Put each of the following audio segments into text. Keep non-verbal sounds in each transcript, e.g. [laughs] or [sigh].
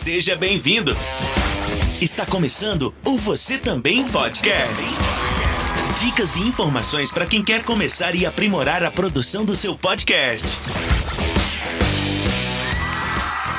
Seja bem-vindo. Está começando o Você Também Podcast. Dicas e informações para quem quer começar e aprimorar a produção do seu podcast.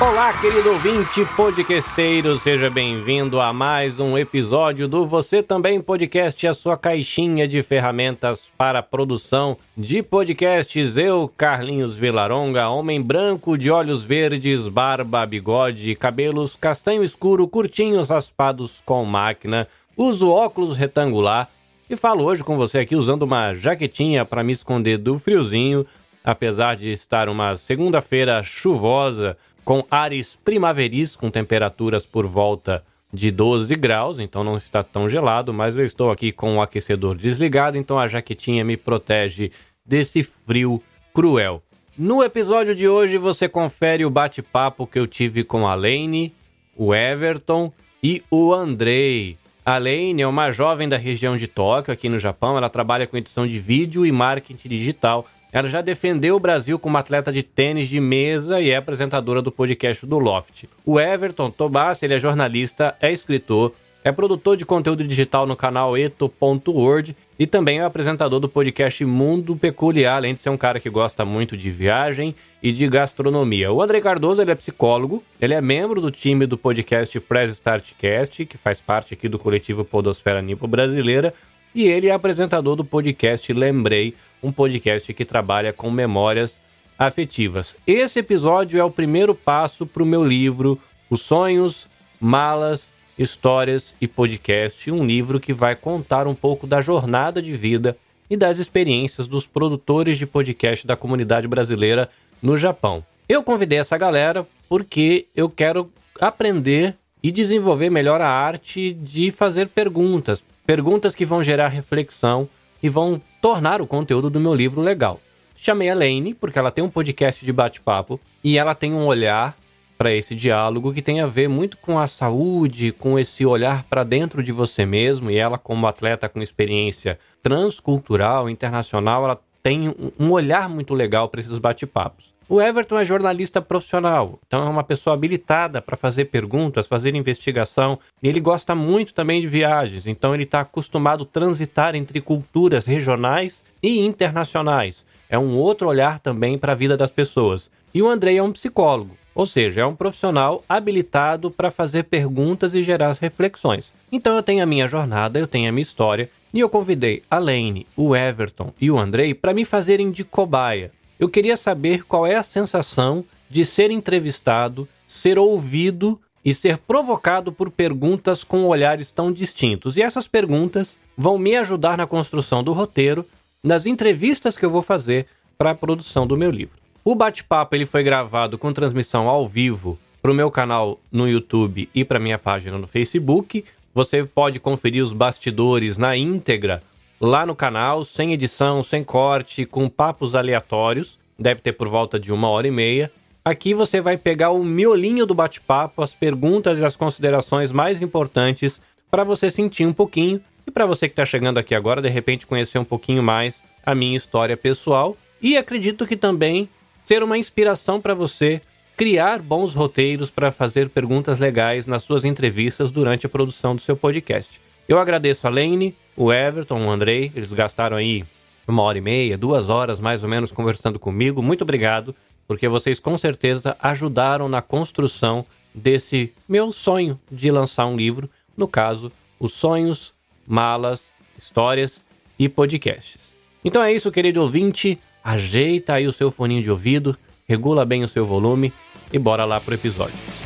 Olá, querido ouvinte podcasteiro, seja bem-vindo a mais um episódio do Você Também Podcast, a sua caixinha de ferramentas para a produção de podcasts. Eu, Carlinhos Vilaronga, homem branco de olhos verdes, barba, bigode, cabelos castanho escuro, curtinhos raspados com máquina, uso óculos retangular e falo hoje com você aqui usando uma jaquetinha para me esconder do friozinho, apesar de estar uma segunda-feira chuvosa com ares primaveris, com temperaturas por volta de 12 graus, então não está tão gelado, mas eu estou aqui com o aquecedor desligado, então a jaquetinha me protege desse frio cruel. No episódio de hoje você confere o bate-papo que eu tive com a Lane, o Everton e o Andrei. A Lane é uma jovem da região de Tóquio, aqui no Japão. Ela trabalha com edição de vídeo e marketing digital ela já defendeu o Brasil como atleta de tênis de mesa e é apresentadora do podcast do Loft. O Everton Tobas, ele é jornalista, é escritor, é produtor de conteúdo digital no canal eto.word e também é apresentador do podcast Mundo Peculiar, além de ser um cara que gosta muito de viagem e de gastronomia. O André Cardoso, ele é psicólogo, ele é membro do time do podcast Press Startcast, que faz parte aqui do coletivo Podosfera Nipo Brasileira, e ele é apresentador do podcast Lembrei, um podcast que trabalha com memórias afetivas. Esse episódio é o primeiro passo para o meu livro Os Sonhos, Malas, Histórias e Podcast, um livro que vai contar um pouco da jornada de vida e das experiências dos produtores de podcast da comunidade brasileira no Japão. Eu convidei essa galera porque eu quero aprender e desenvolver melhor a arte de fazer perguntas, perguntas que vão gerar reflexão e vão tornar o conteúdo do meu livro legal. Chamei a Lane porque ela tem um podcast de bate-papo e ela tem um olhar para esse diálogo que tem a ver muito com a saúde, com esse olhar para dentro de você mesmo. E ela, como atleta com experiência transcultural, internacional, ela tem um olhar muito legal para esses bate-papos. O Everton é jornalista profissional, então é uma pessoa habilitada para fazer perguntas, fazer investigação. E ele gosta muito também de viagens, então ele está acostumado a transitar entre culturas regionais e internacionais. É um outro olhar também para a vida das pessoas. E o Andrei é um psicólogo, ou seja, é um profissional habilitado para fazer perguntas e gerar reflexões. Então eu tenho a minha jornada, eu tenho a minha história, e eu convidei a Lane, o Everton e o Andrei para me fazerem de cobaia eu queria saber qual é a sensação de ser entrevistado, ser ouvido e ser provocado por perguntas com olhares tão distintos. E essas perguntas vão me ajudar na construção do roteiro, nas entrevistas que eu vou fazer para a produção do meu livro. O bate-papo ele foi gravado com transmissão ao vivo para o meu canal no YouTube e para minha página no Facebook. Você pode conferir os bastidores na íntegra lá no canal, sem edição, sem corte, com papos aleatórios. Deve ter por volta de uma hora e meia. Aqui você vai pegar o miolinho do bate-papo, as perguntas e as considerações mais importantes para você sentir um pouquinho e para você que está chegando aqui agora, de repente conhecer um pouquinho mais a minha história pessoal e acredito que também ser uma inspiração para você criar bons roteiros para fazer perguntas legais nas suas entrevistas durante a produção do seu podcast. Eu agradeço a Lane, o Everton, o Andrei, eles gastaram aí uma hora e meia, duas horas mais ou menos conversando comigo. Muito obrigado, porque vocês com certeza ajudaram na construção desse meu sonho de lançar um livro, no caso, os sonhos, malas, histórias e podcasts. Então é isso, querido ouvinte. Ajeita aí o seu foninho de ouvido, regula bem o seu volume e bora lá pro episódio.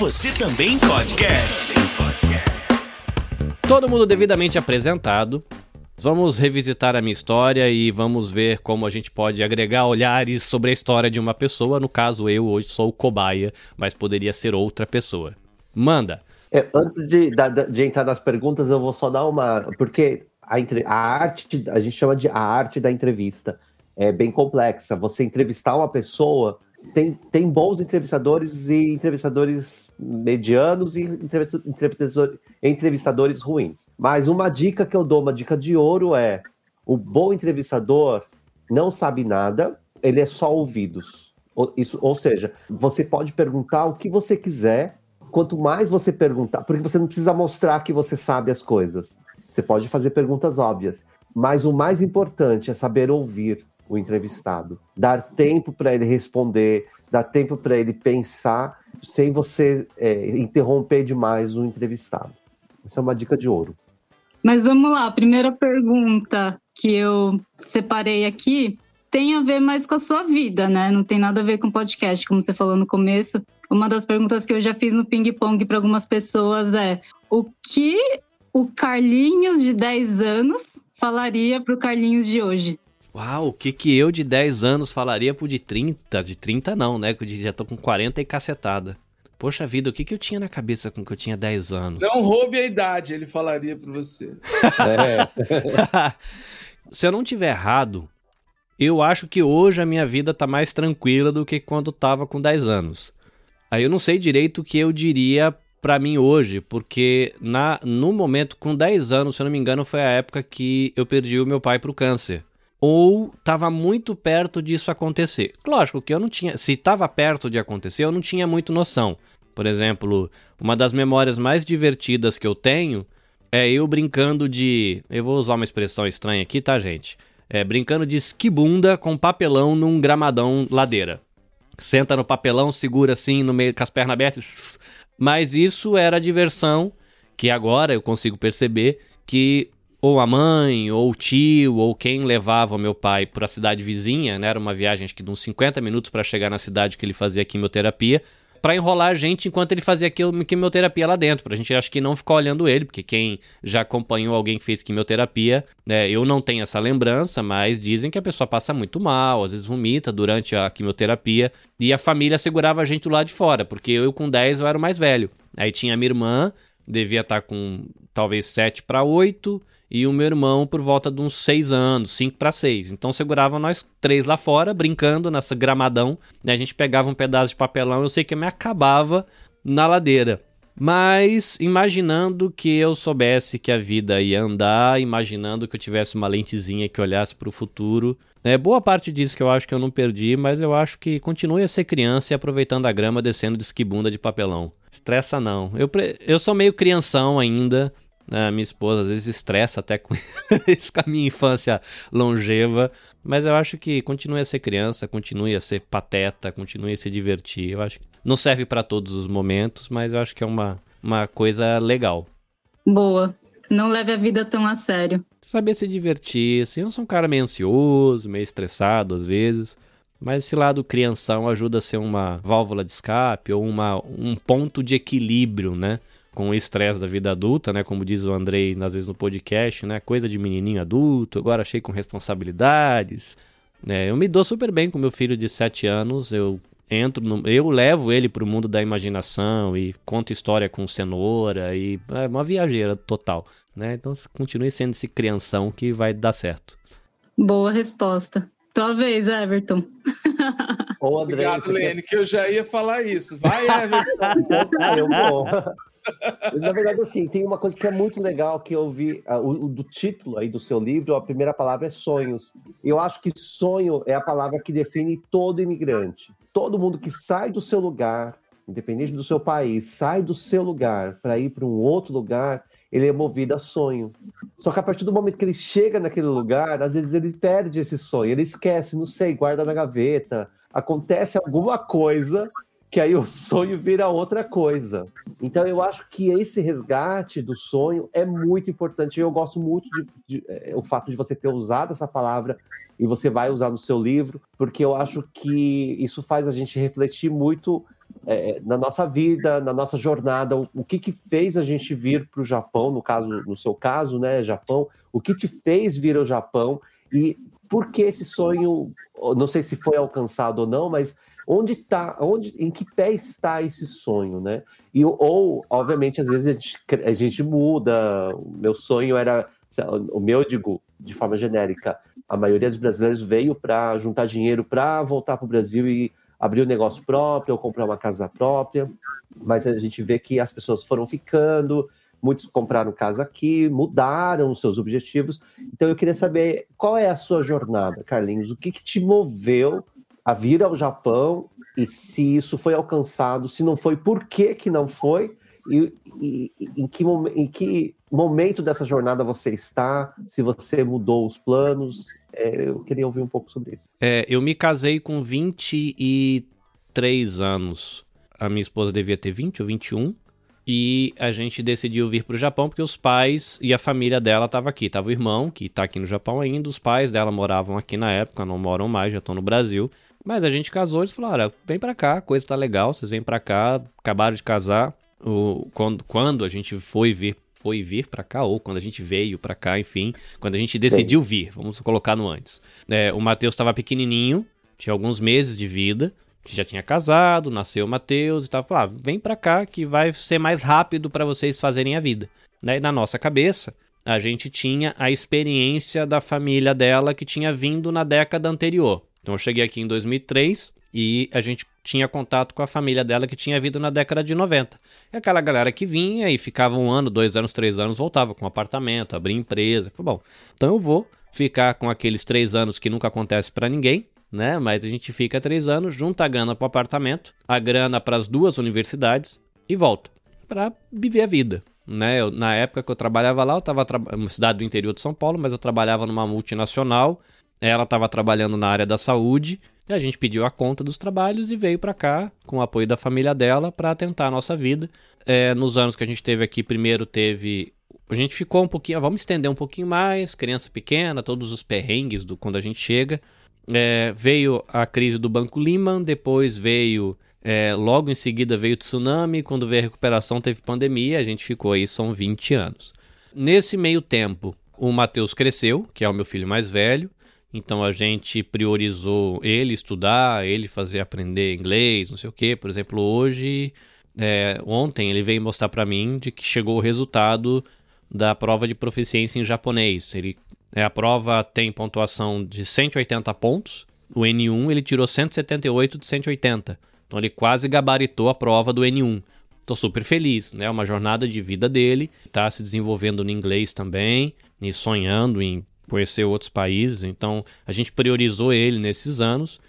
Você também podcast. Todo mundo devidamente apresentado. Vamos revisitar a minha história e vamos ver como a gente pode agregar olhares sobre a história de uma pessoa. No caso, eu hoje sou o cobaia, mas poderia ser outra pessoa. Manda. É, antes de, de, entrar nas perguntas, eu vou só dar uma. Porque a, a arte, a gente chama de a arte da entrevista. É bem complexa. Você entrevistar uma pessoa tem, tem bons entrevistadores e entrevistadores medianos e entrevistadores, entrevistadores ruins. Mas uma dica que eu dou, uma dica de ouro é: o bom entrevistador não sabe nada, ele é só ouvidos. Ou, isso, ou seja, você pode perguntar o que você quiser, quanto mais você perguntar, porque você não precisa mostrar que você sabe as coisas. Você pode fazer perguntas óbvias, mas o mais importante é saber ouvir o entrevistado, dar tempo para ele responder, dar tempo para ele pensar, sem você é, interromper demais o entrevistado. Essa é uma dica de ouro. Mas vamos lá, a primeira pergunta que eu separei aqui tem a ver mais com a sua vida, né? Não tem nada a ver com podcast, como você falou no começo. Uma das perguntas que eu já fiz no ping-pong para algumas pessoas é: o que o Carlinhos de 10 anos falaria para o Carlinhos de hoje? Uau, o que que eu de 10 anos falaria pro de 30? De 30 não, né? Que eu já tô com 40 e cacetada. Poxa vida, o que que eu tinha na cabeça com que eu tinha 10 anos? Não roube a idade, ele falaria para você. É. [laughs] Se eu não tiver errado, eu acho que hoje a minha vida tá mais tranquila do que quando tava com 10 anos. Aí eu não sei direito o que eu diria para mim hoje, porque na no momento com 10 anos, se eu não me engano, foi a época que eu perdi o meu pai pro câncer ou estava muito perto disso acontecer. Lógico que eu não tinha, se estava perto de acontecer, eu não tinha muito noção. Por exemplo, uma das memórias mais divertidas que eu tenho é eu brincando de, eu vou usar uma expressão estranha aqui, tá, gente? É brincando de esquibunda com papelão num gramadão ladeira. Senta no papelão, segura assim no meio com as pernas abertas. Mas isso era diversão que agora eu consigo perceber que ou a mãe, ou o tio, ou quem levava meu pai para a cidade vizinha, né? Era uma viagem acho que de uns 50 minutos para chegar na cidade que ele fazia quimioterapia, para enrolar a gente enquanto ele fazia quimioterapia lá dentro, pra gente acho que não ficar olhando ele, porque quem já acompanhou alguém que fez quimioterapia, né, eu não tenho essa lembrança, mas dizem que a pessoa passa muito mal, às vezes vomita durante a quimioterapia, e a família segurava a gente do lado de fora, porque eu com 10 eu era o mais velho. Aí tinha a minha irmã, devia estar tá com talvez 7 para 8, e o meu irmão por volta de uns 6 anos, 5 para 6. Então segurava nós três lá fora, brincando nessa gramadão. E a gente pegava um pedaço de papelão, eu sei que eu me acabava na ladeira. Mas imaginando que eu soubesse que a vida ia andar, imaginando que eu tivesse uma lentezinha que olhasse para o futuro, é boa parte disso que eu acho que eu não perdi, mas eu acho que continue a ser criança e aproveitando a grama descendo de esquibunda de papelão. Estressa não. Eu, eu sou meio crianção ainda, a minha esposa às vezes estressa até com [laughs] isso, com a minha infância longeva. Mas eu acho que continue a ser criança, continue a ser pateta, continue a se divertir. Eu acho que não serve para todos os momentos, mas eu acho que é uma, uma coisa legal. Boa. Não leve a vida tão a sério. Saber se divertir, assim, eu sou um cara meio ansioso, meio estressado às vezes. Mas esse lado crianção ajuda a ser uma válvula de escape ou uma, um ponto de equilíbrio, né? com o estresse da vida adulta, né? Como diz o Andrei, às vezes no podcast, né? Coisa de menininho adulto, agora achei com responsabilidades. É, eu me dou super bem com meu filho de 7 anos, eu entro no, eu levo ele para o mundo da imaginação e conto história com cenoura e é uma viajeira total, né? Então continue sendo esse crianção que vai dar certo. Boa resposta. Tua vez, Everton. [laughs] Ô, André, Obrigado, Lene, quer... que eu já ia falar isso. Vai, [laughs] Everton. eu vou. [laughs] Na verdade, assim, tem uma coisa que é muito legal que eu vi, uh, o, do título aí do seu livro, a primeira palavra é sonhos. Eu acho que sonho é a palavra que define todo imigrante. Todo mundo que sai do seu lugar, independente do seu país, sai do seu lugar para ir para um outro lugar, ele é movido a sonho. Só que a partir do momento que ele chega naquele lugar, às vezes ele perde esse sonho, ele esquece, não sei, guarda na gaveta, acontece alguma coisa que aí o sonho vira outra coisa. Então eu acho que esse resgate do sonho é muito importante. Eu gosto muito de, de, é, o fato de você ter usado essa palavra e você vai usar no seu livro, porque eu acho que isso faz a gente refletir muito é, na nossa vida, na nossa jornada, o, o que que fez a gente vir para o Japão, no caso, no seu caso, né, Japão, o que te fez vir ao Japão e por que esse sonho, não sei se foi alcançado ou não, mas onde está, onde, em que pé está esse sonho, né? E, ou, obviamente, às vezes a gente, a gente muda. O meu sonho era, o meu, digo, de forma genérica, a maioria dos brasileiros veio para juntar dinheiro para voltar para o Brasil e abrir um negócio próprio ou comprar uma casa própria. Mas a gente vê que as pessoas foram ficando, muitos compraram casa aqui, mudaram os seus objetivos. Então eu queria saber qual é a sua jornada, Carlinhos. O que, que te moveu a vir ao Japão e se isso foi alcançado, se não foi, por que, que não foi? E, e, em, que, em que momento dessa jornada você está? Se você mudou os planos? É, eu queria ouvir um pouco sobre isso. É, eu me casei com 23 anos. A minha esposa devia ter 20 ou 21. E a gente decidiu vir para o Japão porque os pais e a família dela estavam aqui. Tava o irmão, que está aqui no Japão ainda. Os pais dela moravam aqui na época, não moram mais, já estão no Brasil. Mas a gente casou e eles falaram: vem para cá, a coisa tá legal, vocês vêm para cá, acabaram de casar. O, quando, quando a gente foi vir foi vir para cá, ou quando a gente veio para cá, enfim, quando a gente decidiu vir, vamos colocar no antes. É, o Matheus estava pequenininho, tinha alguns meses de vida, já tinha casado, nasceu o Matheus e tava falando, ah, vem para cá que vai ser mais rápido para vocês fazerem a vida. Né? E na nossa cabeça, a gente tinha a experiência da família dela que tinha vindo na década anterior. Então eu cheguei aqui em 2003 e a gente tinha contato com a família dela que tinha vindo na década de 90. É aquela galera que vinha e ficava um ano, dois anos, três anos, voltava com um apartamento, abria empresa. Falei, bom, então eu vou ficar com aqueles três anos que nunca acontece para ninguém, né? Mas a gente fica três anos, junta a grana para o apartamento, a grana para as duas universidades e volta para viver a vida. Né? Eu, na época que eu trabalhava lá, eu estava uma cidade do interior de São Paulo, mas eu trabalhava numa multinacional. Ela estava trabalhando na área da saúde e a gente pediu a conta dos trabalhos e veio para cá, com o apoio da família dela, para tentar a nossa vida. É, nos anos que a gente teve aqui, primeiro teve. A gente ficou um pouquinho. Vamos estender um pouquinho mais. Criança pequena, todos os perrengues do quando a gente chega. É, veio a crise do Banco Lehman, depois veio. É, logo em seguida veio o tsunami. Quando veio a recuperação, teve pandemia. A gente ficou aí, são 20 anos. Nesse meio tempo, o Matheus cresceu, que é o meu filho mais velho. Então a gente priorizou ele estudar, ele fazer aprender inglês, não sei o que. Por exemplo, hoje, é, ontem ele veio mostrar para mim de que chegou o resultado da prova de proficiência em japonês. Ele, é, a prova tem pontuação de 180 pontos. O N1 ele tirou 178 de 180. Então ele quase gabaritou a prova do N1. Estou super feliz, né? Uma jornada de vida dele, está se desenvolvendo no inglês também, e sonhando em conhecer outros países, então a gente priorizou ele nesses anos.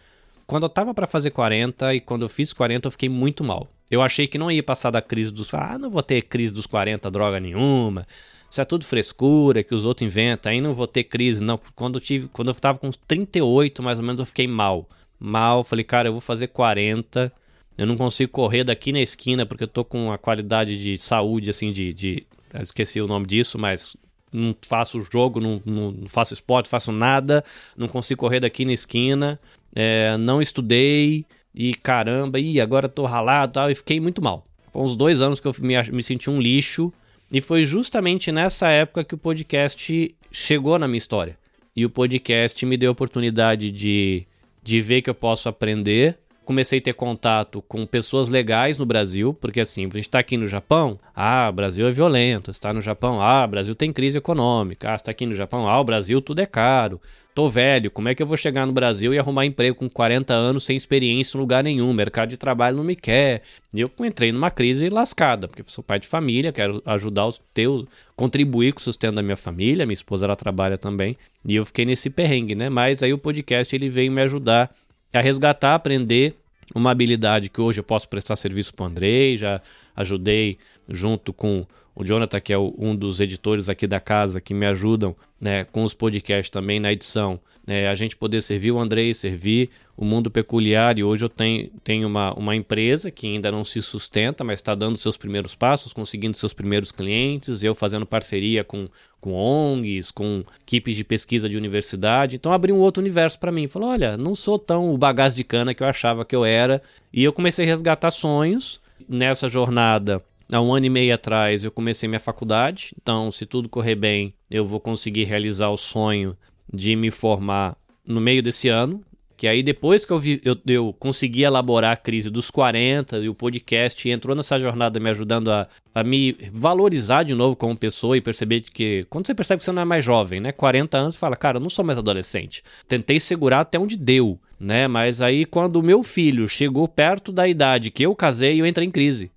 Quando eu tava para fazer 40 e quando eu fiz 40 eu fiquei muito mal. Eu achei que não ia passar da crise dos. Ah, não vou ter crise dos 40 droga nenhuma. Isso é tudo frescura que os outros inventam. Aí não vou ter crise. Não, quando eu, tive, quando eu tava com 38 mais ou menos eu fiquei mal. Mal, falei, cara, eu vou fazer 40. Eu não consigo correr daqui na esquina porque eu tô com a qualidade de saúde, assim, de. de esqueci o nome disso, mas não faço jogo, não, não, faço esporte, faço nada, não consigo correr daqui na esquina, é, não estudei e caramba, e agora tô ralado tal, e fiquei muito mal. Foi uns dois anos que eu me, me senti um lixo e foi justamente nessa época que o podcast chegou na minha história. E o podcast me deu a oportunidade de, de ver que eu posso aprender comecei a ter contato com pessoas legais no Brasil, porque assim, a gente está aqui no Japão, ah, Brasil é violento, está no Japão, ah, Brasil tem crise econômica, ah, está aqui no Japão, ah, o Brasil tudo é caro. Tô velho, como é que eu vou chegar no Brasil e arrumar emprego com 40 anos sem experiência em lugar nenhum? mercado de trabalho não me quer. E eu entrei numa crise lascada, porque sou pai de família, quero ajudar os teus, contribuir com o sustento da minha família, minha esposa ela trabalha também, e eu fiquei nesse perrengue, né? Mas aí o podcast ele veio me ajudar a resgatar, aprender uma habilidade que hoje eu posso prestar serviço para o Andrei, já ajudei junto com o Jonathan, que é um dos editores aqui da casa, que me ajudam né, com os podcasts também na edição é, a gente poder servir o Andrei, servir o mundo peculiar. E hoje eu tenho, tenho uma, uma empresa que ainda não se sustenta, mas está dando seus primeiros passos, conseguindo seus primeiros clientes, eu fazendo parceria com, com ONGs, com equipes de pesquisa de universidade. Então abri um outro universo para mim. Falou: olha, não sou tão o bagaço de cana que eu achava que eu era. E eu comecei a resgatar sonhos nessa jornada. Há um ano e meio atrás eu comecei minha faculdade, então se tudo correr bem, eu vou conseguir realizar o sonho de me formar no meio desse ano. Que aí depois que eu, vi, eu, eu consegui elaborar a crise dos 40 e o podcast entrou nessa jornada me ajudando a, a me valorizar de novo como pessoa e perceber que quando você percebe que você não é mais jovem, né? 40 anos, fala, cara, eu não sou mais adolescente. Tentei segurar até onde deu, né? Mas aí quando o meu filho chegou perto da idade que eu casei, eu entrei em crise.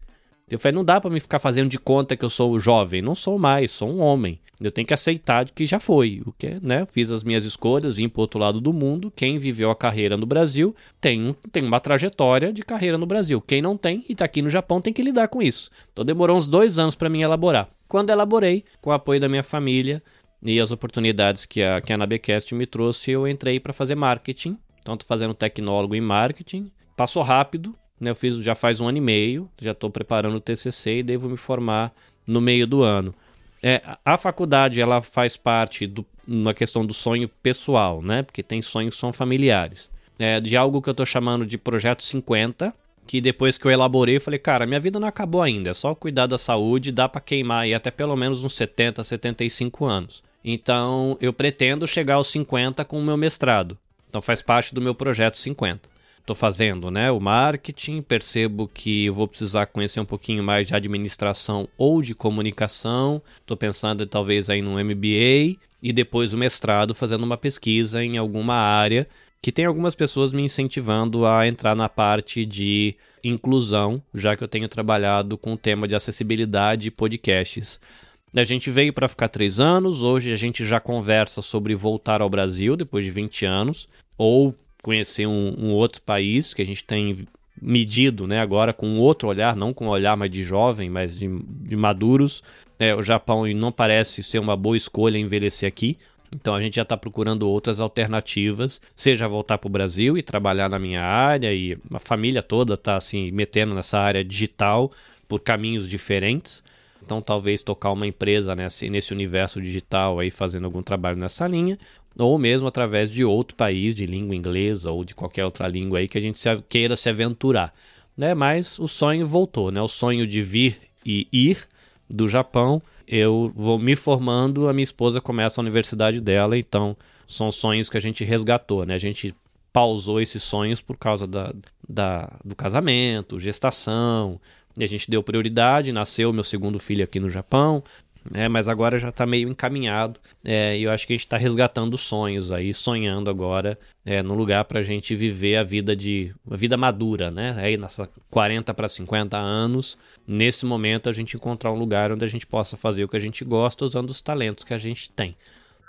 Eu falei, não dá para me ficar fazendo de conta que eu sou jovem. Não sou mais, sou um homem. Eu tenho que aceitar que já foi. O que, né? Fiz as minhas escolhas, vim pro outro lado do mundo. Quem viveu a carreira no Brasil tem, tem uma trajetória de carreira no Brasil. Quem não tem e tá aqui no Japão tem que lidar com isso. Então demorou uns dois anos para mim elaborar. Quando elaborei, com o apoio da minha família e as oportunidades que a, que a Nabecast me trouxe, eu entrei para fazer marketing. Então tô fazendo tecnólogo em marketing. Passou rápido, né? Eu fiz já faz um ano e meio, já estou preparando o TCC e devo me formar no meio do ano. É, a faculdade ela faz parte do, na questão do sonho pessoal, né? Porque tem sonhos que são familiares. É, de algo que eu estou chamando de projeto 50, que depois que eu elaborei, eu falei, cara, minha vida não acabou ainda, é só cuidar da saúde, dá para queimar aí até pelo menos uns 70, 75 anos. Então, eu pretendo chegar aos 50 com o meu mestrado. Então faz parte do meu projeto 50 estou fazendo, né? O marketing, percebo que vou precisar conhecer um pouquinho mais de administração ou de comunicação. Estou pensando talvez aí no MBA e depois o mestrado fazendo uma pesquisa em alguma área que tem algumas pessoas me incentivando a entrar na parte de inclusão, já que eu tenho trabalhado com o tema de acessibilidade e podcasts. A gente veio para ficar três anos, hoje a gente já conversa sobre voltar ao Brasil depois de 20 anos, ou conhecer um, um, outro país que a gente tem medido né, agora com outro olhar, não com um olhar mais de jovem, mas de, de maduros. É, o Japão não parece ser uma boa escolha envelhecer aqui. Então a gente já está procurando outras alternativas, seja voltar para o Brasil e trabalhar na minha área, e a família toda está assim, metendo nessa área digital por caminhos diferentes. Então talvez tocar uma empresa nesse, nesse universo digital aí, fazendo algum trabalho nessa linha, ou mesmo através de outro país de língua inglesa ou de qualquer outra língua aí que a gente se, queira se aventurar, né? Mas o sonho voltou, né? O sonho de vir e ir do Japão, eu vou me formando, a minha esposa começa a universidade dela, então são sonhos que a gente resgatou, né? A gente pausou esses sonhos por causa da, da, do casamento, gestação, e a gente deu prioridade, nasceu meu segundo filho aqui no Japão, né? Mas agora já está meio encaminhado é, e eu acho que a gente está resgatando sonhos aí, sonhando agora é, no lugar para a gente viver a vida de a vida madura, né? Aí nessa 40 para 50 anos, nesse momento a gente encontrar um lugar onde a gente possa fazer o que a gente gosta usando os talentos que a gente tem.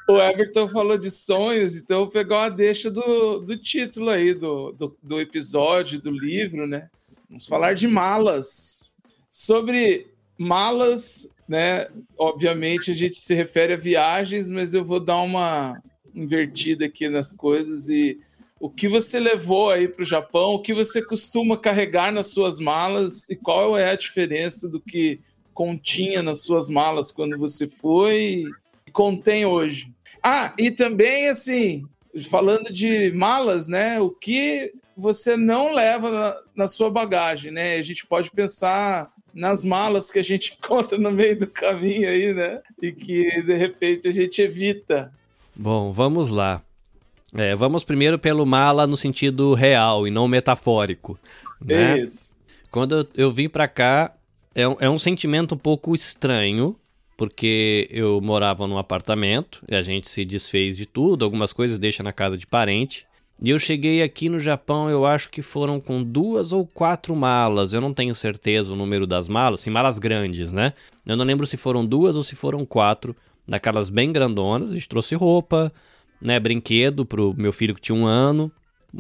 O Everton falou de sonhos, então eu pegar uma deixa do, do título aí do, do, do episódio, do livro, né? Vamos falar de malas. Sobre malas né? Obviamente a gente se refere a viagens, mas eu vou dar uma invertida aqui nas coisas e o que você levou aí para o Japão, o que você costuma carregar nas suas malas e qual é a diferença do que continha nas suas malas quando você foi e contém hoje. Ah, e também assim, falando de malas, né? O que você não leva na, na sua bagagem, né? A gente pode pensar nas malas que a gente [laughs] encontra no meio do caminho aí, né? E que de repente a gente evita. Bom, vamos lá. É, vamos primeiro pelo mala no sentido real e não metafórico. Né? Isso. Quando eu, eu vim para cá, é um, é um sentimento um pouco estranho, porque eu morava num apartamento e a gente se desfez de tudo, algumas coisas deixa na casa de parente. E eu cheguei aqui no Japão, eu acho que foram com duas ou quatro malas. Eu não tenho certeza o número das malas, sim, malas grandes, né? Eu não lembro se foram duas ou se foram quatro, daquelas bem grandonas. A gente trouxe roupa, né, brinquedo pro meu filho que tinha um ano,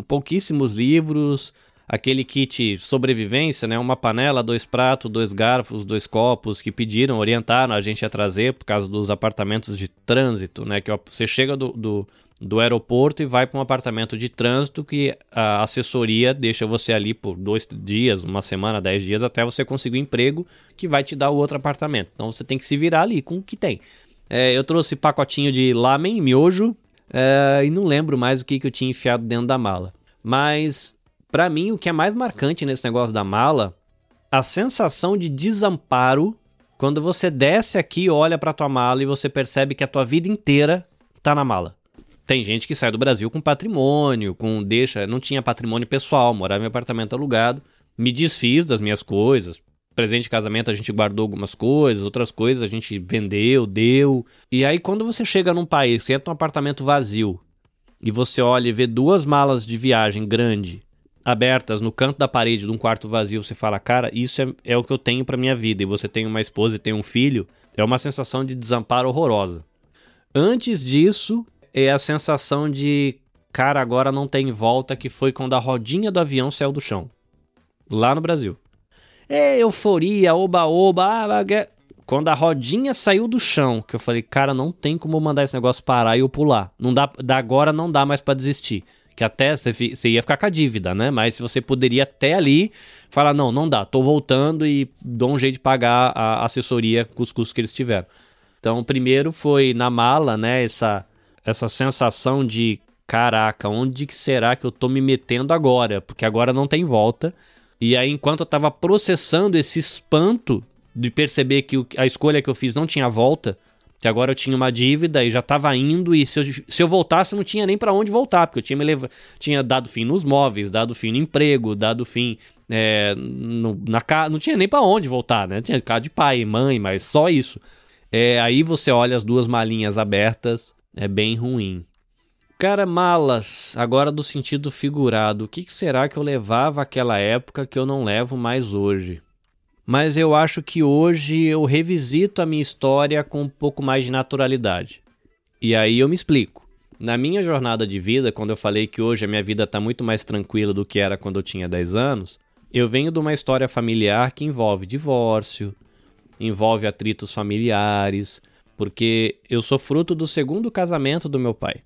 pouquíssimos livros, aquele kit sobrevivência, né? Uma panela, dois pratos, dois garfos, dois copos que pediram, orientaram a gente a trazer por causa dos apartamentos de trânsito, né? Que você chega do, do, do aeroporto e vai para um apartamento de trânsito que a assessoria deixa você ali por dois dias, uma semana, dez dias, até você conseguir um emprego que vai te dar o outro apartamento. Então você tem que se virar ali com o que tem. É, eu trouxe pacotinho de lamen, miojo, é, e não lembro mais o que, que eu tinha enfiado dentro da mala. Mas, para mim, o que é mais marcante nesse negócio da mala, a sensação de desamparo quando você desce aqui, olha para tua mala e você percebe que a tua vida inteira tá na mala. Tem gente que sai do Brasil com patrimônio, com deixa, não tinha patrimônio pessoal, morava em apartamento alugado. Me desfiz das minhas coisas. Presente de casamento a gente guardou algumas coisas, outras coisas a gente vendeu, deu. E aí quando você chega num país, você entra num apartamento vazio e você olha e vê duas malas de viagem grande, abertas no canto da parede de um quarto vazio, você fala, cara, isso é, é o que eu tenho para minha vida, e você tem uma esposa e tem um filho, é uma sensação de desamparo horrorosa. Antes disso, é a sensação de, cara, agora não tem volta, que foi quando a rodinha do avião saiu do chão. Lá no Brasil. É euforia, oba-oba, ah, quando a rodinha saiu do chão, que eu falei, cara, não tem como mandar esse negócio parar e eu pular. Não dá, da agora não dá mais para desistir que até você ia ficar com a dívida, né? Mas você poderia até ali falar, não, não dá, tô voltando e dou um jeito de pagar a assessoria com os custos que eles tiveram. Então, primeiro foi na mala, né, essa, essa sensação de, caraca, onde que será que eu tô me metendo agora? Porque agora não tem volta. E aí, enquanto eu tava processando esse espanto de perceber que a escolha que eu fiz não tinha volta, que agora eu tinha uma dívida e já estava indo e se eu, se eu voltasse não tinha nem para onde voltar, porque eu tinha, me lev... tinha dado fim nos móveis, dado fim no emprego, dado fim é, no, na casa, não tinha nem para onde voltar, né? Tinha casa de pai mãe, mas só isso. É, aí você olha as duas malinhas abertas, é bem ruim. Cara, malas, agora do sentido figurado, o que, será que eu levava aquela época que eu não levo mais hoje? mas eu acho que hoje eu revisito a minha história com um pouco mais de naturalidade. E aí eu me explico. Na minha jornada de vida, quando eu falei que hoje a minha vida está muito mais tranquila do que era quando eu tinha 10 anos, eu venho de uma história familiar que envolve divórcio, envolve atritos familiares, porque eu sou fruto do segundo casamento do meu pai.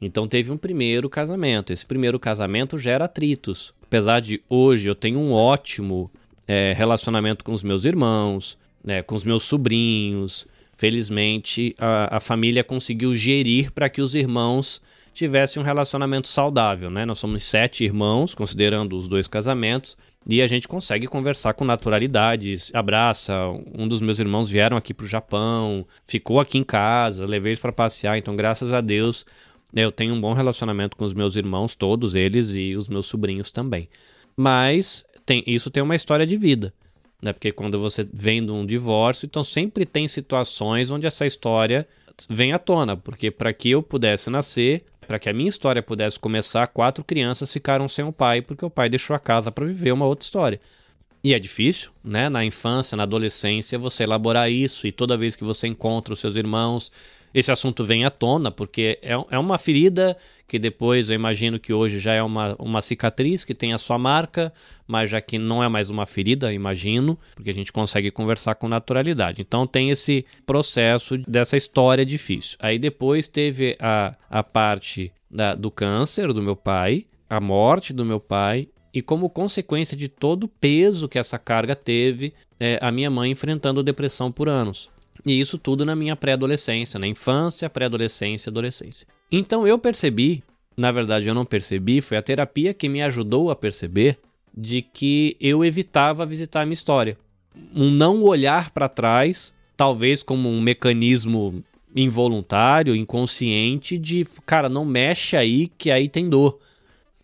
Então teve um primeiro casamento. Esse primeiro casamento gera atritos. Apesar de hoje eu tenho um ótimo é, relacionamento com os meus irmãos, né, com os meus sobrinhos. Felizmente, a, a família conseguiu gerir para que os irmãos tivessem um relacionamento saudável. Né? Nós somos sete irmãos, considerando os dois casamentos, e a gente consegue conversar com naturalidade. Abraça. Um dos meus irmãos vieram aqui para o Japão, ficou aqui em casa, levei eles para passear. Então, graças a Deus, eu tenho um bom relacionamento com os meus irmãos, todos eles, e os meus sobrinhos também. Mas tem, isso tem uma história de vida. Né? Porque quando você vem de um divórcio, então sempre tem situações onde essa história vem à tona. Porque para que eu pudesse nascer, para que a minha história pudesse começar, quatro crianças ficaram sem o pai porque o pai deixou a casa para viver uma outra história. E é difícil, né? Na infância, na adolescência, você elaborar isso e toda vez que você encontra os seus irmãos esse assunto vem à tona, porque é, é uma ferida que depois eu imagino que hoje já é uma, uma cicatriz que tem a sua marca, mas já que não é mais uma ferida, imagino, porque a gente consegue conversar com naturalidade. Então tem esse processo dessa história difícil. Aí depois teve a, a parte da, do câncer do meu pai, a morte do meu pai e como consequência de todo o peso que essa carga teve, é, a minha mãe enfrentando depressão por anos. E isso tudo na minha pré-adolescência, na infância, pré-adolescência, adolescência. Então eu percebi, na verdade eu não percebi, foi a terapia que me ajudou a perceber de que eu evitava visitar a minha história. Um não olhar para trás, talvez como um mecanismo involuntário, inconsciente de, cara, não mexe aí que aí tem dor.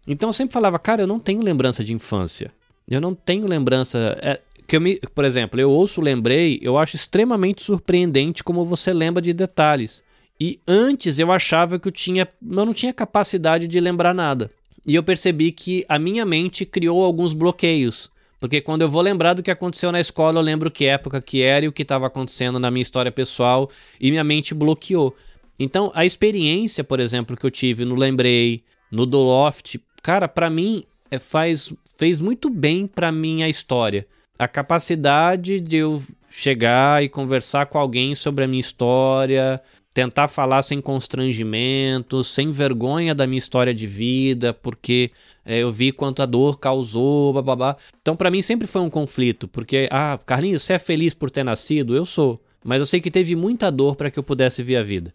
Então eu sempre falava, cara, eu não tenho lembrança de infância. Eu não tenho lembrança. É, que eu me, por exemplo, eu ouço Lembrei, eu acho extremamente surpreendente como você lembra de detalhes. E antes eu achava que eu tinha, eu não tinha capacidade de lembrar nada. E eu percebi que a minha mente criou alguns bloqueios. Porque quando eu vou lembrar do que aconteceu na escola, eu lembro que época que era e o que estava acontecendo na minha história pessoal e minha mente bloqueou. Então, a experiência, por exemplo, que eu tive no Lembrei, no Do Loft, cara, para mim é, faz, fez muito bem para minha história a capacidade de eu chegar e conversar com alguém sobre a minha história, tentar falar sem constrangimento, sem vergonha da minha história de vida, porque é, eu vi quanto a dor causou, babá. Então, para mim sempre foi um conflito, porque, ah, Carlinhos, você é feliz por ter nascido? Eu sou. Mas eu sei que teve muita dor para que eu pudesse ver a vida.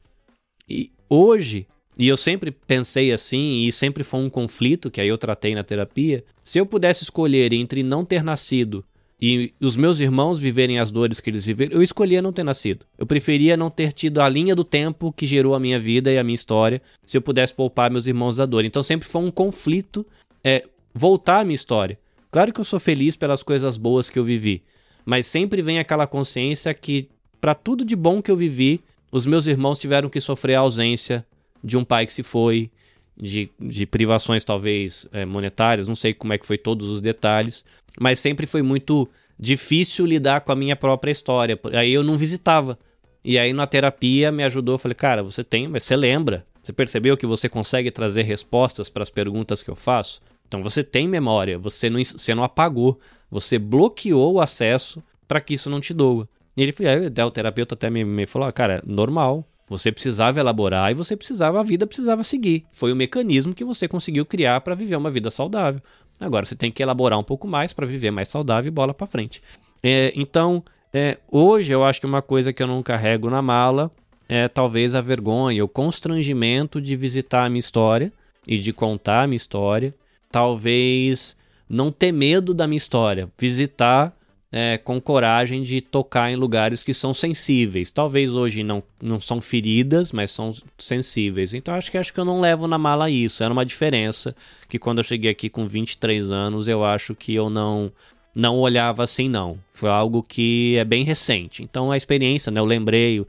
E hoje, e eu sempre pensei assim, e sempre foi um conflito que aí eu tratei na terapia, se eu pudesse escolher entre não ter nascido e os meus irmãos viverem as dores que eles viveram, eu escolhia não ter nascido. Eu preferia não ter tido a linha do tempo que gerou a minha vida e a minha história, se eu pudesse poupar meus irmãos da dor. Então sempre foi um conflito é, voltar à minha história. Claro que eu sou feliz pelas coisas boas que eu vivi, mas sempre vem aquela consciência que, para tudo de bom que eu vivi, os meus irmãos tiveram que sofrer a ausência de um pai que se foi, de, de privações talvez é, monetárias, não sei como é que foi todos os detalhes, mas sempre foi muito difícil lidar com a minha própria história. Aí eu não visitava. E aí na terapia me ajudou, eu falei, cara, você tem, mas você lembra? Você percebeu que você consegue trazer respostas para as perguntas que eu faço? Então você tem memória, você não, você não apagou, você bloqueou o acesso para que isso não te doa. E ele foi, aí o terapeuta até me, me falou, ah, cara, normal, você precisava elaborar e você precisava, a vida precisava seguir. Foi o mecanismo que você conseguiu criar para viver uma vida saudável. Agora você tem que elaborar um pouco mais para viver mais saudável e bola para frente. É, então, é, hoje eu acho que uma coisa que eu não carrego na mala é talvez a vergonha, o constrangimento de visitar a minha história e de contar a minha história. Talvez não ter medo da minha história, visitar é, com coragem de tocar em lugares que são sensíveis. Talvez hoje não, não são feridas, mas são sensíveis. Então acho que acho que eu não levo na mala isso. Era uma diferença que quando eu cheguei aqui com 23 anos, eu acho que eu não não olhava assim não. Foi algo que é bem recente. Então a experiência, né, eu lembrei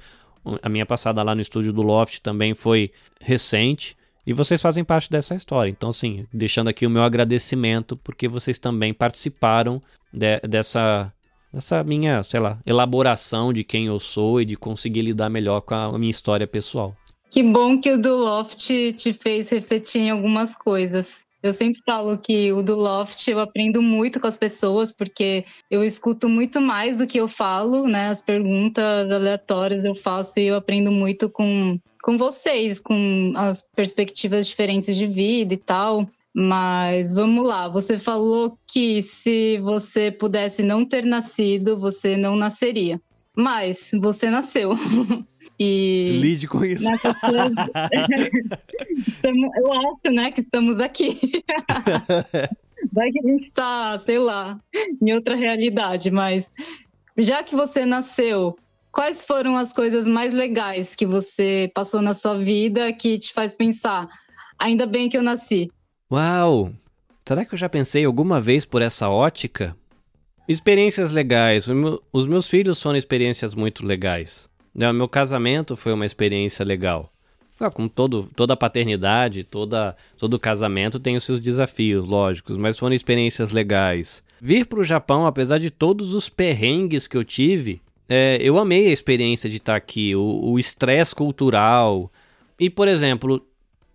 a minha passada lá no estúdio do Loft também foi recente. E vocês fazem parte dessa história. Então, assim, deixando aqui o meu agradecimento, porque vocês também participaram de, dessa, dessa minha, sei lá, elaboração de quem eu sou e de conseguir lidar melhor com a minha história pessoal. Que bom que o do Loft te fez refletir em algumas coisas. Eu sempre falo que o do Loft eu aprendo muito com as pessoas, porque eu escuto muito mais do que eu falo, né? As perguntas aleatórias eu faço e eu aprendo muito com, com vocês, com as perspectivas diferentes de vida e tal. Mas vamos lá, você falou que se você pudesse não ter nascido, você não nasceria. Mas você nasceu. [laughs] e Lide com isso. [laughs] eu acho, né, que estamos aqui. [laughs] Vai que a gente está, sei lá, em outra realidade, mas já que você nasceu, quais foram as coisas mais legais que você passou na sua vida que te faz pensar, ainda bem que eu nasci? Uau! Será que eu já pensei alguma vez por essa ótica? Experiências legais. Os meus filhos foram experiências muito legais. Né, o meu casamento foi uma experiência legal. Ah, como todo, toda paternidade, toda, todo casamento tem os seus desafios, lógicos, mas foram experiências legais. Vir para o Japão, apesar de todos os perrengues que eu tive, é, eu amei a experiência de estar aqui, o estresse cultural. E, por exemplo,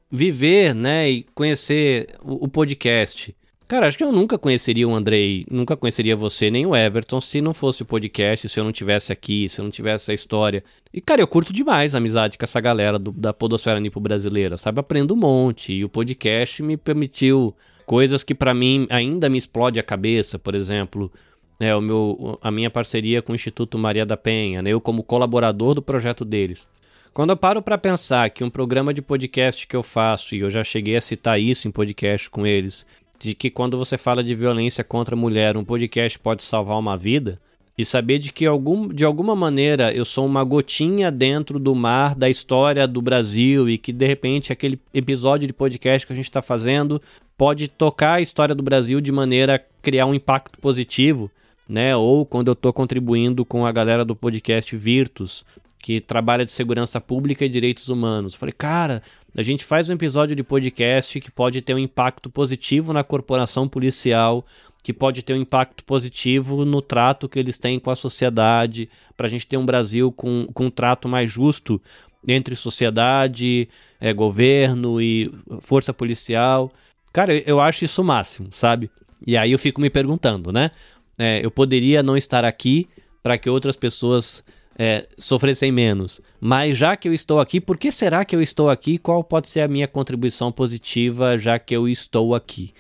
viver, né, e conhecer o, o, podcast. Cara, acho que eu nunca conheceria o Andrei, nunca conheceria você nem o Everton se não fosse o podcast, se eu não tivesse aqui, se eu não tivesse a história. E, cara, eu curto demais a amizade com essa galera do, da podosfera nipo brasileira, sabe? Aprendo um monte e o podcast me permitiu coisas que para mim ainda me explode a cabeça, por exemplo, é o meu, a minha parceria com o Instituto Maria da Penha, né? eu como colaborador do projeto deles. Quando eu paro para pensar que um programa de podcast que eu faço, e eu já cheguei a citar isso em podcast com eles, de que quando você fala de violência contra a mulher, um podcast pode salvar uma vida, e saber de que algum, de alguma maneira eu sou uma gotinha dentro do mar da história do Brasil e que de repente aquele episódio de podcast que a gente está fazendo pode tocar a história do Brasil de maneira a criar um impacto positivo, né? Ou quando eu estou contribuindo com a galera do podcast Virtus, que trabalha de segurança pública e direitos humanos. Falei, cara, a gente faz um episódio de podcast que pode ter um impacto positivo na corporação policial, que pode ter um impacto positivo no trato que eles têm com a sociedade, para a gente ter um Brasil com, com um trato mais justo entre sociedade, é, governo e força policial. Cara, eu acho isso o máximo, sabe? E aí eu fico me perguntando, né? É, eu poderia não estar aqui para que outras pessoas é, sofressem menos. Mas já que eu estou aqui, por que será que eu estou aqui? Qual pode ser a minha contribuição positiva já que eu estou aqui?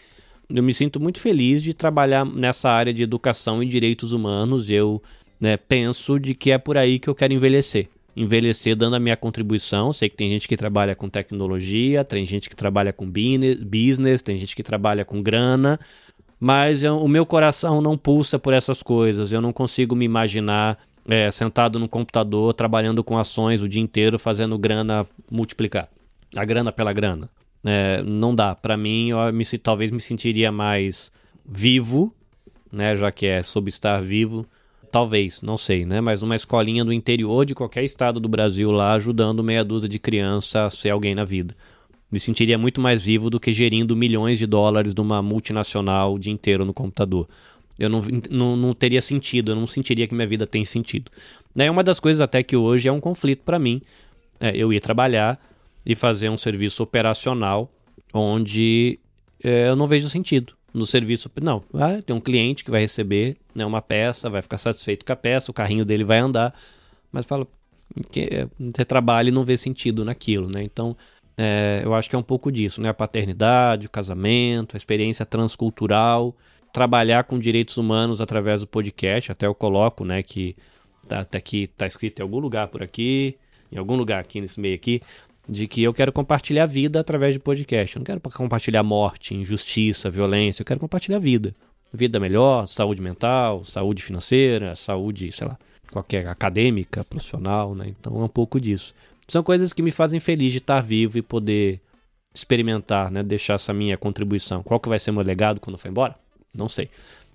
Eu me sinto muito feliz de trabalhar nessa área de educação e direitos humanos. Eu né, penso de que é por aí que eu quero envelhecer. Envelhecer dando a minha contribuição. Sei que tem gente que trabalha com tecnologia, tem gente que trabalha com business, tem gente que trabalha com grana, mas eu, o meu coração não pulsa por essas coisas. Eu não consigo me imaginar é, sentado no computador, trabalhando com ações o dia inteiro, fazendo grana multiplicar. A grana pela grana. É, não dá. Para mim, eu me, talvez me sentiria mais vivo, né? Já que é sobre estar vivo. Talvez, não sei, né? Mas uma escolinha do interior de qualquer estado do Brasil lá, ajudando meia dúzia de criança a ser alguém na vida. Me sentiria muito mais vivo do que gerindo milhões de dólares de uma multinacional o dia inteiro no computador. Eu não, não, não teria sentido, eu não sentiria que minha vida tem sentido. É uma das coisas até que hoje é um conflito para mim. É, eu ir trabalhar e fazer um serviço operacional onde é, eu não vejo sentido no serviço. Não, ah, tem um cliente que vai receber né, uma peça, vai ficar satisfeito com a peça, o carrinho dele vai andar, mas fala que é, você trabalha e não vê sentido naquilo, né? Então, é, eu acho que é um pouco disso, né? A paternidade, o casamento, a experiência transcultural, trabalhar com direitos humanos através do podcast, até eu coloco, né, que tá, até aqui tá escrito em algum lugar por aqui, em algum lugar aqui nesse meio aqui, de que eu quero compartilhar vida através de podcast. Eu não quero compartilhar morte, injustiça, violência, eu quero compartilhar vida. Vida melhor, saúde mental, saúde financeira, saúde, sei lá, qualquer acadêmica, profissional, né? Então é um pouco disso. São coisas que me fazem feliz de estar vivo e poder experimentar, né? Deixar essa minha contribuição. Qual que vai ser meu legado quando eu for embora? Não sei.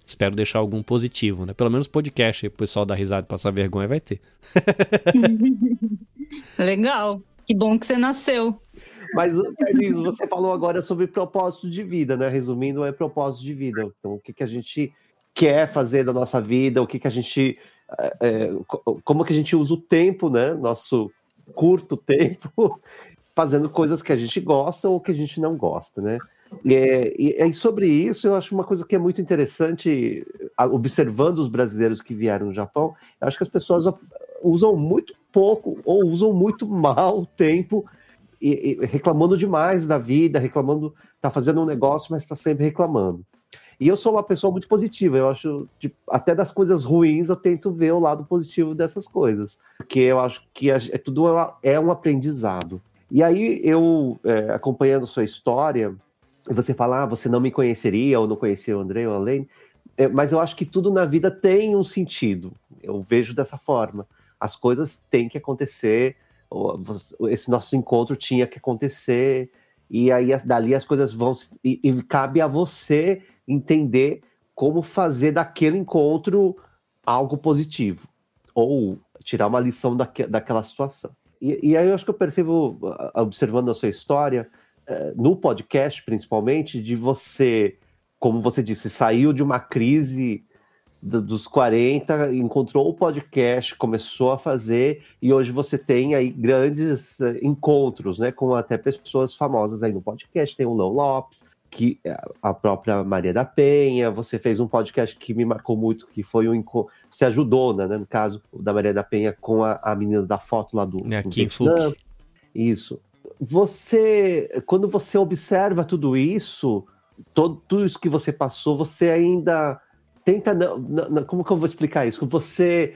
Espero deixar algum positivo, né? Pelo menos podcast aí pro pessoal dar risada e passar vergonha vai ter. [laughs] Legal. Que bom que você nasceu. Mas, Carlinhos, você falou agora sobre propósito de vida, né? Resumindo, é propósito de vida. Então, o que, que a gente quer fazer da nossa vida, o que, que a gente. É, é como que a gente usa o tempo, né? Nosso curto tempo, [laughs] fazendo coisas que a gente gosta ou que a gente não gosta, né? E, e, sobre isso, eu acho uma coisa que é muito interessante, observando os brasileiros que vieram no Japão, eu acho que as pessoas usam muito pouco ou usam muito mal o tempo e, e reclamando demais da vida, reclamando, tá fazendo um negócio, mas está sempre reclamando. E eu sou uma pessoa muito positiva, eu acho, de, até das coisas ruins, eu tento ver o lado positivo dessas coisas, porque eu acho que é, é tudo é um aprendizado. E aí, eu, é, acompanhando sua história, você fala, ah, você não me conheceria, ou não conhecia o André ou a Lane, é, mas eu acho que tudo na vida tem um sentido, eu vejo dessa forma. As coisas têm que acontecer, esse nosso encontro tinha que acontecer, e aí dali as coisas vão. E, e cabe a você entender como fazer daquele encontro algo positivo, ou tirar uma lição daque, daquela situação. E, e, aí eu acho que eu percebo, observando a sua história, no podcast principalmente, de você, como você disse, saiu de uma crise dos 40, encontrou o podcast, começou a fazer, e hoje você tem aí grandes eh, encontros, né, com até pessoas famosas aí no podcast, tem o Lão Lopes, que é a própria Maria da Penha, você fez um podcast que me marcou muito, que foi um você ajudou, né, no caso da Maria da Penha com a, a menina da foto lá do, é, do Kim Isso. Você, quando você observa tudo isso, todo, tudo isso que você passou, você ainda tenta. Não, não, como que eu vou explicar isso? Você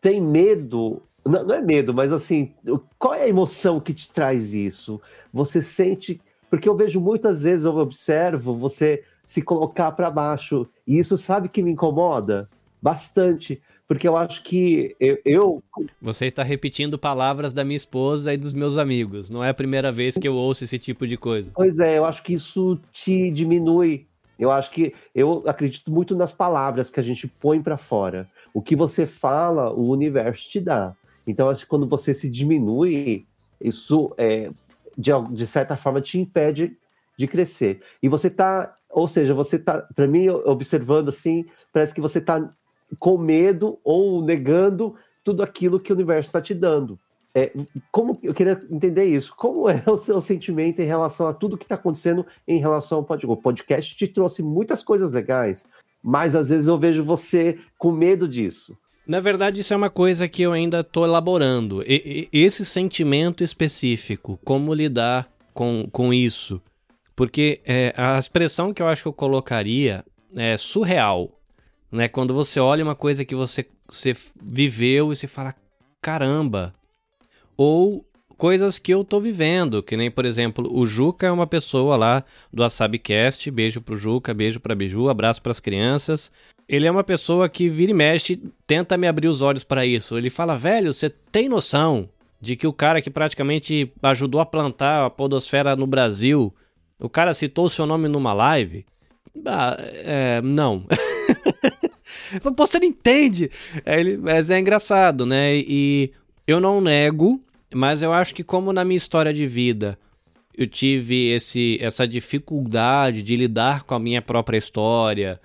tem medo. Não, não é medo, mas assim, qual é a emoção que te traz isso? Você sente. Porque eu vejo muitas vezes, eu observo você se colocar para baixo. E isso sabe que me incomoda bastante porque eu acho que eu. eu... Você está repetindo palavras da minha esposa e dos meus amigos. Não é a primeira vez que eu ouço esse tipo de coisa. Pois é, eu acho que isso te diminui eu acho que eu acredito muito nas palavras que a gente põe para fora. O que você fala, o universo te dá. Então, acho que quando você se diminui, isso é, de, de certa forma te impede de crescer. E você tá, ou seja, você tá, para mim, observando assim, parece que você tá com medo ou negando tudo aquilo que o universo está te dando. É, como eu queria entender isso? Como é o seu sentimento em relação a tudo que está acontecendo em relação ao podcast? O podcast te trouxe muitas coisas legais, mas às vezes eu vejo você com medo disso. Na verdade, isso é uma coisa que eu ainda estou elaborando. E, e, esse sentimento específico, como lidar com, com isso? Porque é, a expressão que eu acho que eu colocaria é surreal. Né? Quando você olha uma coisa que você, você viveu e você fala: caramba, ou coisas que eu tô vivendo, que nem, por exemplo, o Juca é uma pessoa lá do AsabiCast, beijo pro Juca, beijo pra Biju, abraço pras crianças. Ele é uma pessoa que vira e mexe, tenta me abrir os olhos para isso. Ele fala, velho, você tem noção de que o cara que praticamente ajudou a plantar a podosfera no Brasil, o cara citou seu nome numa live? Ah, é, não. [laughs] Você não entende. Ele, mas é engraçado, né? E eu não nego, mas eu acho que como na minha história de vida eu tive esse, essa dificuldade de lidar com a minha própria história,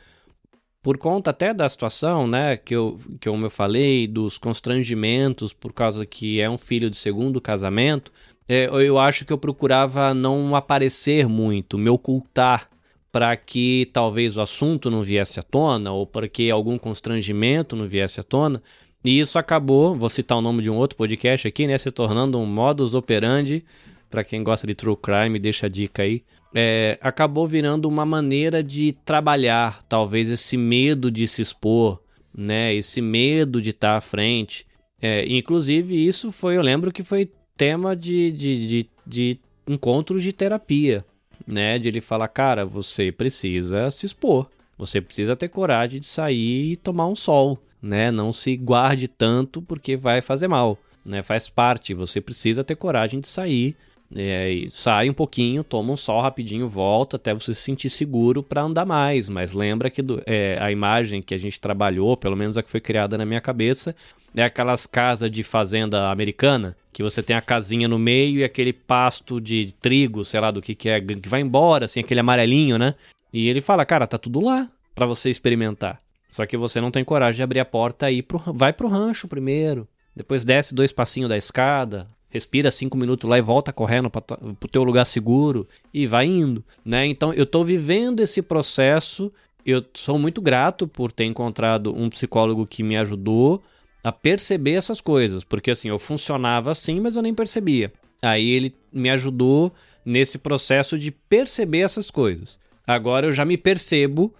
por conta até da situação, né, que eu, que como eu falei, dos constrangimentos por causa que é um filho de segundo casamento, é, eu acho que eu procurava não aparecer muito, me ocultar para que talvez o assunto não viesse à tona ou para que algum constrangimento não viesse à tona. E isso acabou, vou citar o nome de um outro podcast aqui, né, se tornando um modus operandi para quem gosta de true crime, deixa a dica aí. É, acabou virando uma maneira de trabalhar, talvez esse medo de se expor, né? Esse medo de estar à frente. É, inclusive, isso foi, eu lembro que foi tema de, de, de, de encontros de terapia, né? De ele falar, cara, você precisa se expor, você precisa ter coragem de sair e tomar um sol, né? Não se guarde tanto porque vai fazer mal, né? Faz parte, você precisa ter coragem de sair é, sai um pouquinho, toma um sol rapidinho, volta até você se sentir seguro para andar mais. Mas lembra que do, é, a imagem que a gente trabalhou, pelo menos a que foi criada na minha cabeça, é aquelas casas de fazenda americana, que você tem a casinha no meio e aquele pasto de trigo, sei lá do que, que é, que vai embora, assim, aquele amarelinho, né? E ele fala, cara, tá tudo lá para você experimentar. Só que você não tem coragem de abrir a porta e ir pro, vai pro rancho primeiro. Depois desce dois passinhos da escada, respira cinco minutos lá e volta correndo para o teu lugar seguro e vai indo, né? Então eu estou vivendo esse processo. Eu sou muito grato por ter encontrado um psicólogo que me ajudou a perceber essas coisas, porque assim eu funcionava assim, mas eu nem percebia. Aí ele me ajudou nesse processo de perceber essas coisas. Agora eu já me percebo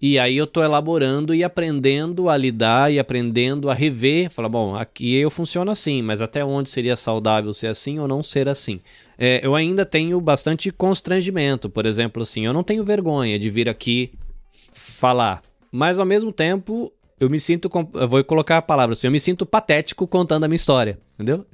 e aí eu tô elaborando e aprendendo a lidar e aprendendo a rever. Falar, bom, aqui eu funciono assim, mas até onde seria saudável ser assim ou não ser assim? É, eu ainda tenho bastante constrangimento. Por exemplo, assim, eu não tenho vergonha de vir aqui falar. Mas ao mesmo tempo, eu me sinto. Eu vou colocar a palavra assim, eu me sinto patético contando a minha história. Entendeu?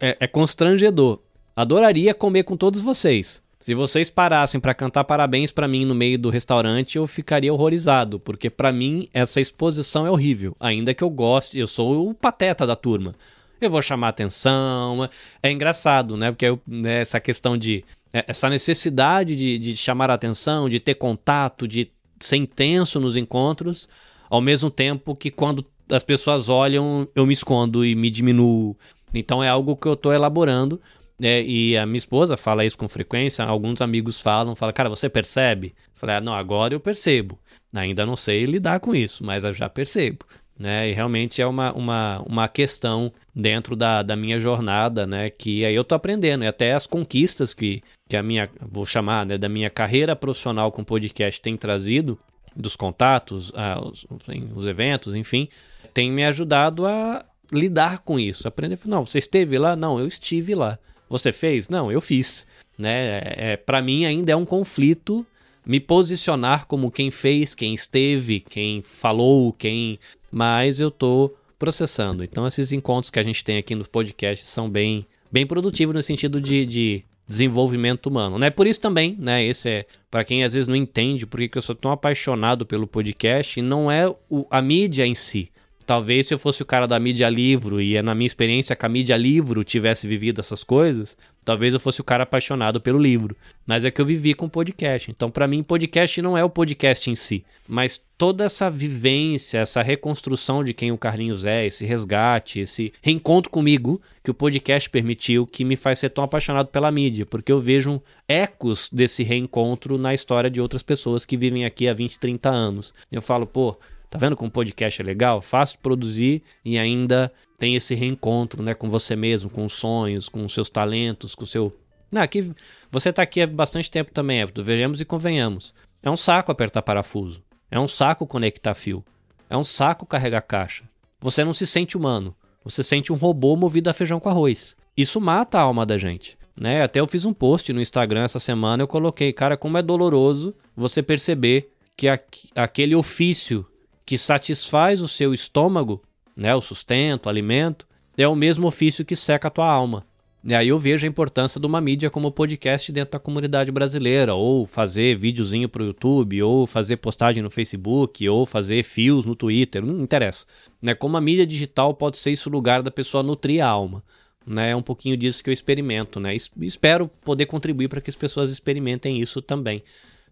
é, é constrangedor. Adoraria comer com todos vocês. Se vocês parassem para cantar parabéns para mim no meio do restaurante, eu ficaria horrorizado, porque para mim essa exposição é horrível. Ainda que eu goste, eu sou o pateta da turma. Eu vou chamar atenção. É engraçado, né? Porque eu, né, essa questão de. É, essa necessidade de, de chamar atenção, de ter contato, de ser intenso nos encontros, ao mesmo tempo que quando as pessoas olham, eu me escondo e me diminuo. Então é algo que eu estou elaborando é, e a minha esposa fala isso com frequência, alguns amigos falam, fala, cara, você percebe? Falei, ah, não, agora eu percebo. Ainda não sei lidar com isso, mas eu já percebo. Né? E realmente é uma, uma, uma questão dentro da, da minha jornada, né? Que aí eu tô aprendendo. E até as conquistas que, que a minha, vou chamar, né, da minha carreira profissional com podcast tem trazido, dos contatos, ah, os, os eventos, enfim, tem me ajudado a lidar com isso. Aprender, não, você esteve lá? Não, eu estive lá. Você fez? Não, eu fiz. Né? É, para mim ainda é um conflito me posicionar como quem fez, quem esteve, quem falou, quem. Mas eu tô processando. Então esses encontros que a gente tem aqui no podcast são bem, bem produtivos no sentido de, de desenvolvimento humano, né? Por isso também, né? Esse é para quem às vezes não entende por que eu sou tão apaixonado pelo podcast, não é o, a mídia em si, Talvez se eu fosse o cara da mídia livro e na minha experiência com a mídia livro tivesse vivido essas coisas, talvez eu fosse o cara apaixonado pelo livro. Mas é que eu vivi com podcast. Então, para mim, podcast não é o podcast em si, mas toda essa vivência, essa reconstrução de quem o Carlinhos é, esse resgate, esse reencontro comigo que o podcast permitiu, que me faz ser tão apaixonado pela mídia, porque eu vejo ecos desse reencontro na história de outras pessoas que vivem aqui há 20, 30 anos. Eu falo, pô, Tá vendo como podcast é legal? Fácil de produzir e ainda tem esse reencontro, né, com você mesmo, com os sonhos, com os seus talentos, com o seu. Não, aqui você tá aqui há bastante tempo também, Everton. Vejamos e convenhamos. É um saco apertar parafuso. É um saco conectar fio. É um saco carregar caixa. Você não se sente humano. Você sente um robô movido a feijão com arroz. Isso mata a alma da gente. Né? Até eu fiz um post no Instagram essa semana, eu coloquei, cara, como é doloroso você perceber que aquele ofício que satisfaz o seu estômago, né, o sustento, o alimento, é o mesmo ofício que seca a tua alma. E aí eu vejo a importância de uma mídia como o podcast dentro da comunidade brasileira, ou fazer videozinho pro YouTube, ou fazer postagem no Facebook, ou fazer fios no Twitter, não interessa. Né? Como a mídia digital pode ser esse lugar da pessoa nutrir a alma. né? É um pouquinho disso que eu experimento, né? Espero poder contribuir para que as pessoas experimentem isso também.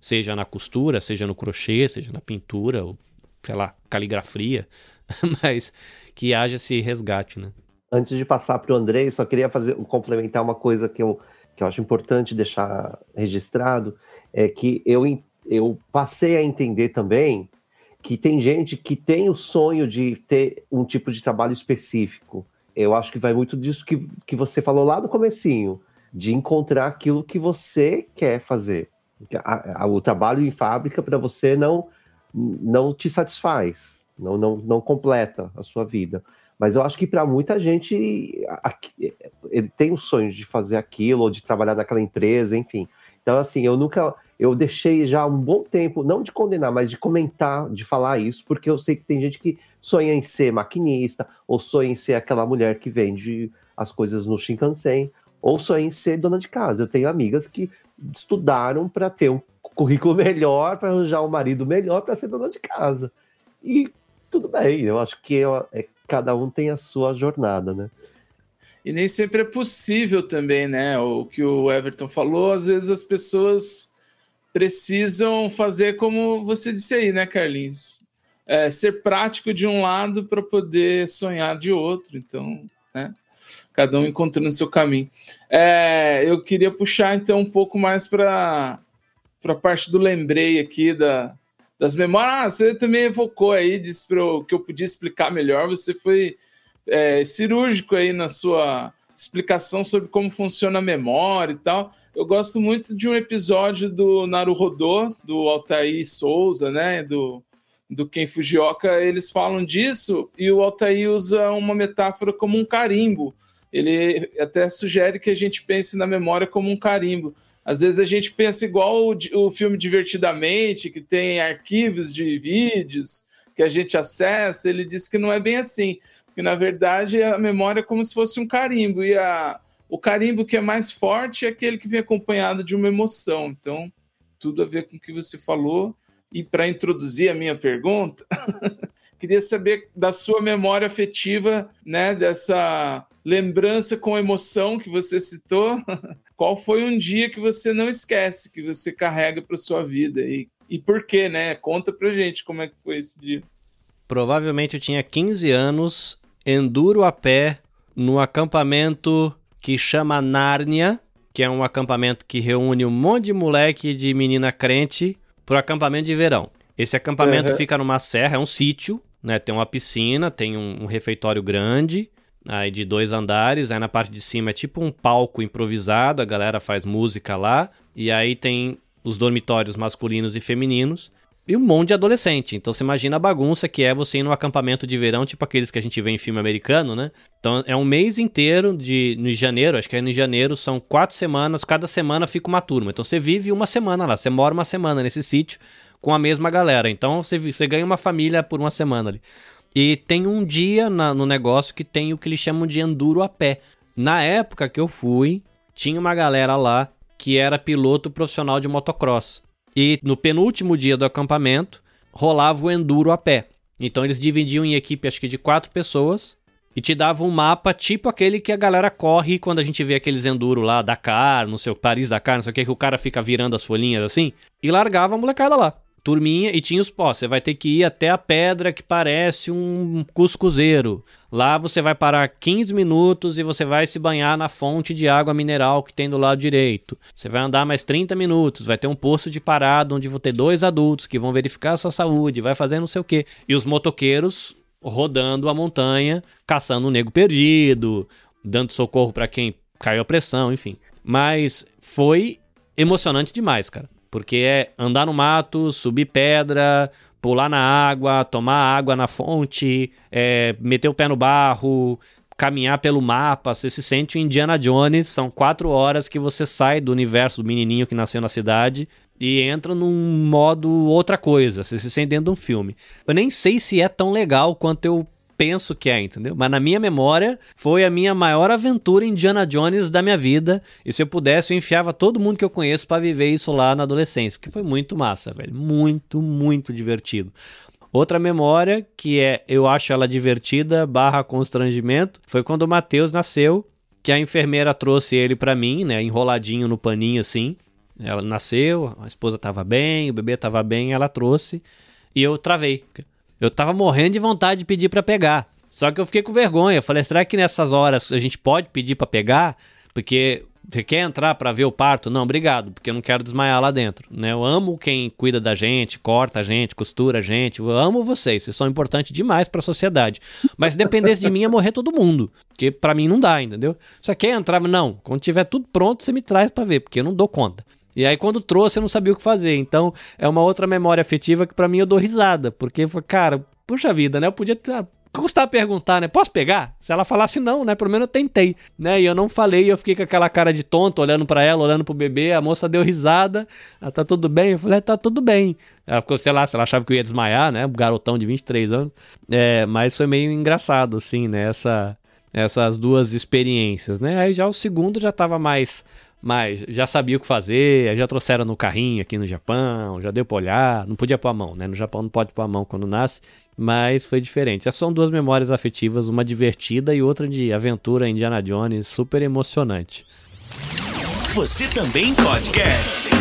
Seja na costura, seja no crochê, seja na pintura, sei lá, caligrafia, [laughs] mas que haja esse resgate, né? Antes de passar para o Andrei, só queria fazer complementar uma coisa que eu, que eu acho importante deixar registrado, é que eu, eu passei a entender também que tem gente que tem o sonho de ter um tipo de trabalho específico. Eu acho que vai muito disso que, que você falou lá no comecinho, de encontrar aquilo que você quer fazer. O trabalho em fábrica para você não não te satisfaz, não, não, não completa a sua vida. Mas eu acho que para muita gente ele tem o sonho de fazer aquilo, ou de trabalhar naquela empresa, enfim. Então, assim, eu nunca. Eu deixei já um bom tempo, não de condenar, mas de comentar, de falar isso, porque eu sei que tem gente que sonha em ser maquinista, ou sonha em ser aquela mulher que vende as coisas no Shinkansen, ou sonha em ser dona de casa. Eu tenho amigas que estudaram para ter um currículo melhor, para arranjar um marido melhor, para ser dona de casa. E tudo bem, eu acho que é, cada um tem a sua jornada, né? E nem sempre é possível também, né? O que o Everton falou, às vezes as pessoas precisam fazer como você disse aí, né, Carlinhos? É, ser prático de um lado para poder sonhar de outro. Então, né? Cada um encontrando seu caminho. É, eu queria puxar então um pouco mais para a parte do lembrei aqui da, das memórias. Ah, você também evocou aí, disse para que eu podia explicar melhor. Você foi é, cirúrgico aí na sua explicação sobre como funciona a memória e tal. Eu gosto muito de um episódio do Naruhodô, do Altair Souza, né? Do, do Ken Fujioka. Eles falam disso e o Altair usa uma metáfora como um carimbo. Ele até sugere que a gente pense na memória como um carimbo. Às vezes a gente pensa igual o, o filme Divertidamente, que tem arquivos de vídeos que a gente acessa. Ele diz que não é bem assim, porque na verdade a memória é como se fosse um carimbo e a, o carimbo que é mais forte é aquele que vem acompanhado de uma emoção. Então, tudo a ver com o que você falou. E para introduzir a minha pergunta, [laughs] queria saber da sua memória afetiva, né, dessa lembrança com emoção que você citou. [laughs] Qual foi um dia que você não esquece, que você carrega para sua vida e, e por quê, né? Conta pra gente como é que foi esse dia. Provavelmente eu tinha 15 anos, enduro a pé no acampamento que chama Nárnia, que é um acampamento que reúne um monte de moleque e de menina crente pro acampamento de verão. Esse acampamento uhum. fica numa serra, é um sítio, né? Tem uma piscina, tem um, um refeitório grande, aí de dois andares, aí na parte de cima é tipo um palco improvisado, a galera faz música lá, e aí tem os dormitórios masculinos e femininos, e um monte de adolescente. Então você imagina a bagunça que é você ir num acampamento de verão, tipo aqueles que a gente vê em filme americano, né? Então é um mês inteiro de no janeiro, acho que é no janeiro, são quatro semanas, cada semana fica uma turma. Então você vive uma semana lá, você mora uma semana nesse sítio com a mesma galera. Então você, você ganha uma família por uma semana ali. E tem um dia na, no negócio que tem o que eles chamam de enduro a pé. Na época que eu fui, tinha uma galera lá que era piloto profissional de motocross. E no penúltimo dia do acampamento, rolava o enduro a pé. Então eles dividiam em equipe, acho que de quatro pessoas, e te davam um mapa tipo aquele que a galera corre quando a gente vê aqueles enduro lá, Dakar, no seu Paris Dakar, não sei o que, que o cara fica virando as folhinhas assim, e largava a molecada lá turminha e tinha os pós. Você vai ter que ir até a pedra que parece um cuscuzeiro. Lá você vai parar 15 minutos e você vai se banhar na fonte de água mineral que tem do lado direito. Você vai andar mais 30 minutos, vai ter um posto de parada onde vão ter dois adultos que vão verificar a sua saúde, vai fazer não sei o que. E os motoqueiros rodando a montanha, caçando um nego perdido, dando socorro para quem caiu a pressão, enfim. Mas foi emocionante demais, cara. Porque é andar no mato, subir pedra, pular na água, tomar água na fonte, é, meter o pé no barro, caminhar pelo mapa, você se sente o Indiana Jones, são quatro horas que você sai do universo do menininho que nasceu na cidade e entra num modo outra coisa, você se sente dentro de um filme. Eu nem sei se é tão legal quanto eu penso que é, entendeu? Mas na minha memória, foi a minha maior aventura Indiana Jones da minha vida. E se eu pudesse, eu enfiava todo mundo que eu conheço para viver isso lá na adolescência. Porque foi muito massa, velho. Muito, muito divertido. Outra memória, que é, eu acho ela divertida, barra constrangimento, foi quando o Matheus nasceu. que a enfermeira trouxe ele para mim, né, enroladinho no paninho assim. Ela nasceu, a esposa tava bem, o bebê tava bem, ela trouxe e eu travei. Eu tava morrendo de vontade de pedir para pegar. Só que eu fiquei com vergonha. Falei, será que nessas horas a gente pode pedir para pegar? Porque você quer entrar para ver o parto? Não, obrigado, porque eu não quero desmaiar lá dentro. Né? Eu amo quem cuida da gente, corta a gente, costura a gente. Eu amo vocês, vocês são importantes demais para a sociedade. Mas se dependesse de mim, ia morrer todo mundo. Porque para mim não dá, entendeu? Você quer entrar? Não, quando tiver tudo pronto, você me traz para ver, porque eu não dou conta. E aí quando trouxe eu não sabia o que fazer. Então é uma outra memória afetiva que para mim eu dou risada, porque cara, puxa vida, né? Eu podia ter custar perguntar, né? Posso pegar? Se ela falasse não, né? Pelo menos eu tentei, né? E eu não falei, eu fiquei com aquela cara de tonto, olhando para ela, olhando pro bebê. A moça deu risada. Ela tá tudo bem? Eu falei, é, tá tudo bem. Ela ficou, sei lá, se ela achava que eu ia desmaiar, né? Um garotão de 23 anos. É, mas foi meio engraçado, assim, né? Essa, essas duas experiências, né? Aí já o segundo já tava mais mas já sabia o que fazer, já trouxeram no carrinho aqui no Japão, já deu pra olhar, não podia pôr a mão, né? No Japão não pode pôr a mão quando nasce, mas foi diferente. Essas são duas memórias afetivas, uma divertida e outra de aventura Indiana Jones, super emocionante. Você também podcast.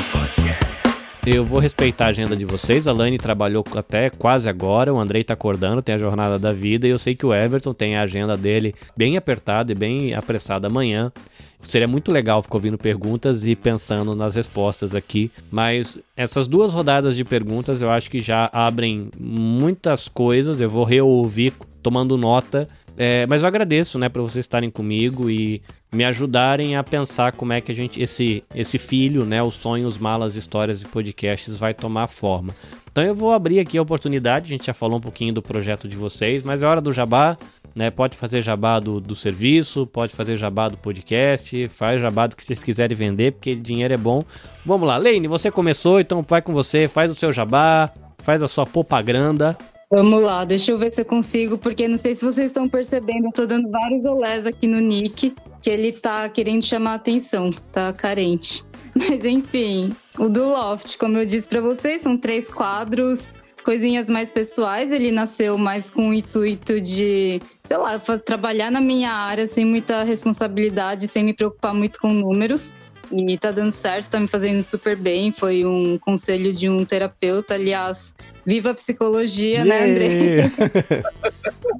Eu vou respeitar a agenda de vocês. A Lani trabalhou até quase agora. O Andrei tá acordando, tem a jornada da vida. E eu sei que o Everton tem a agenda dele bem apertada e bem apressada amanhã. Seria muito legal ficar ouvindo perguntas e pensando nas respostas aqui. Mas essas duas rodadas de perguntas eu acho que já abrem muitas coisas. Eu vou reouvir tomando nota. É, mas eu agradeço, né, por vocês estarem comigo e me ajudarem a pensar como é que a gente esse esse filho, né, os sonhos, malas, histórias e podcasts vai tomar forma. Então eu vou abrir aqui a oportunidade, a gente já falou um pouquinho do projeto de vocês, mas é hora do jabá né? Pode fazer jabá do, do serviço, pode fazer jabá do podcast, faz jabá do que vocês quiserem vender, porque dinheiro é bom. Vamos lá, Leine, você começou, então vai com você, faz o seu jabá, faz a sua propaganda. Vamos lá, deixa eu ver se eu consigo, porque não sei se vocês estão percebendo, eu tô dando vários olés aqui no Nick, que ele tá querendo chamar atenção, tá carente. [laughs] Mas enfim, o do Loft, como eu disse para vocês, são três quadros coisinhas mais pessoais. Ele nasceu mais com o intuito de, sei lá, trabalhar na minha área sem muita responsabilidade, sem me preocupar muito com números. E tá dando certo, tá me fazendo super bem. Foi um conselho de um terapeuta. Aliás, viva a psicologia, né, yeah. né, André?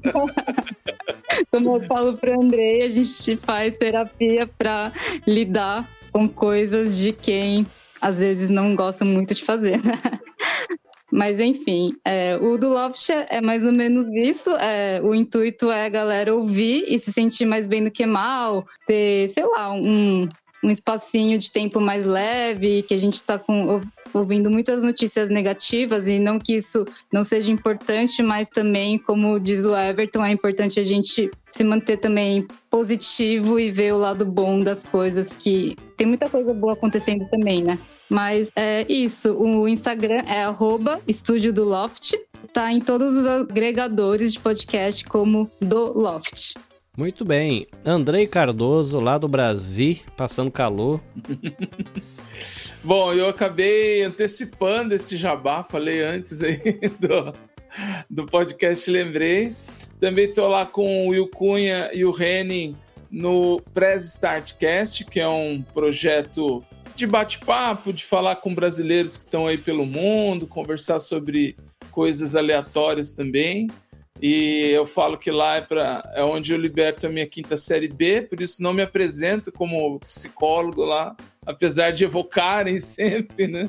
[laughs] Como eu falo para André, a gente faz terapia para lidar com coisas de quem às vezes não gosta muito de fazer, né? Mas enfim, é, o do Loft é mais ou menos isso. É, o intuito é a galera ouvir e se sentir mais bem do que mal, ter, sei lá, um, um espacinho de tempo mais leve, que a gente está ouvindo muitas notícias negativas e não que isso não seja importante, mas também, como diz o Everton, é importante a gente se manter também positivo e ver o lado bom das coisas, que tem muita coisa boa acontecendo também, né? Mas é isso. O Instagram é arroba Estúdio do Loft. Tá em todos os agregadores de podcast como do Loft. Muito bem. Andrei Cardoso, lá do Brasil, passando calor. [laughs] Bom, eu acabei antecipando esse jabá, falei antes aí [laughs] do, do podcast Lembrei. Também tô lá com o Will Cunha e o Reni no Press Startcast, que é um projeto de bate-papo, de falar com brasileiros que estão aí pelo mundo, conversar sobre coisas aleatórias também. E eu falo que lá é, pra, é onde eu liberto a minha quinta série B, por isso não me apresento como psicólogo lá, apesar de evocarem [laughs] sempre, né?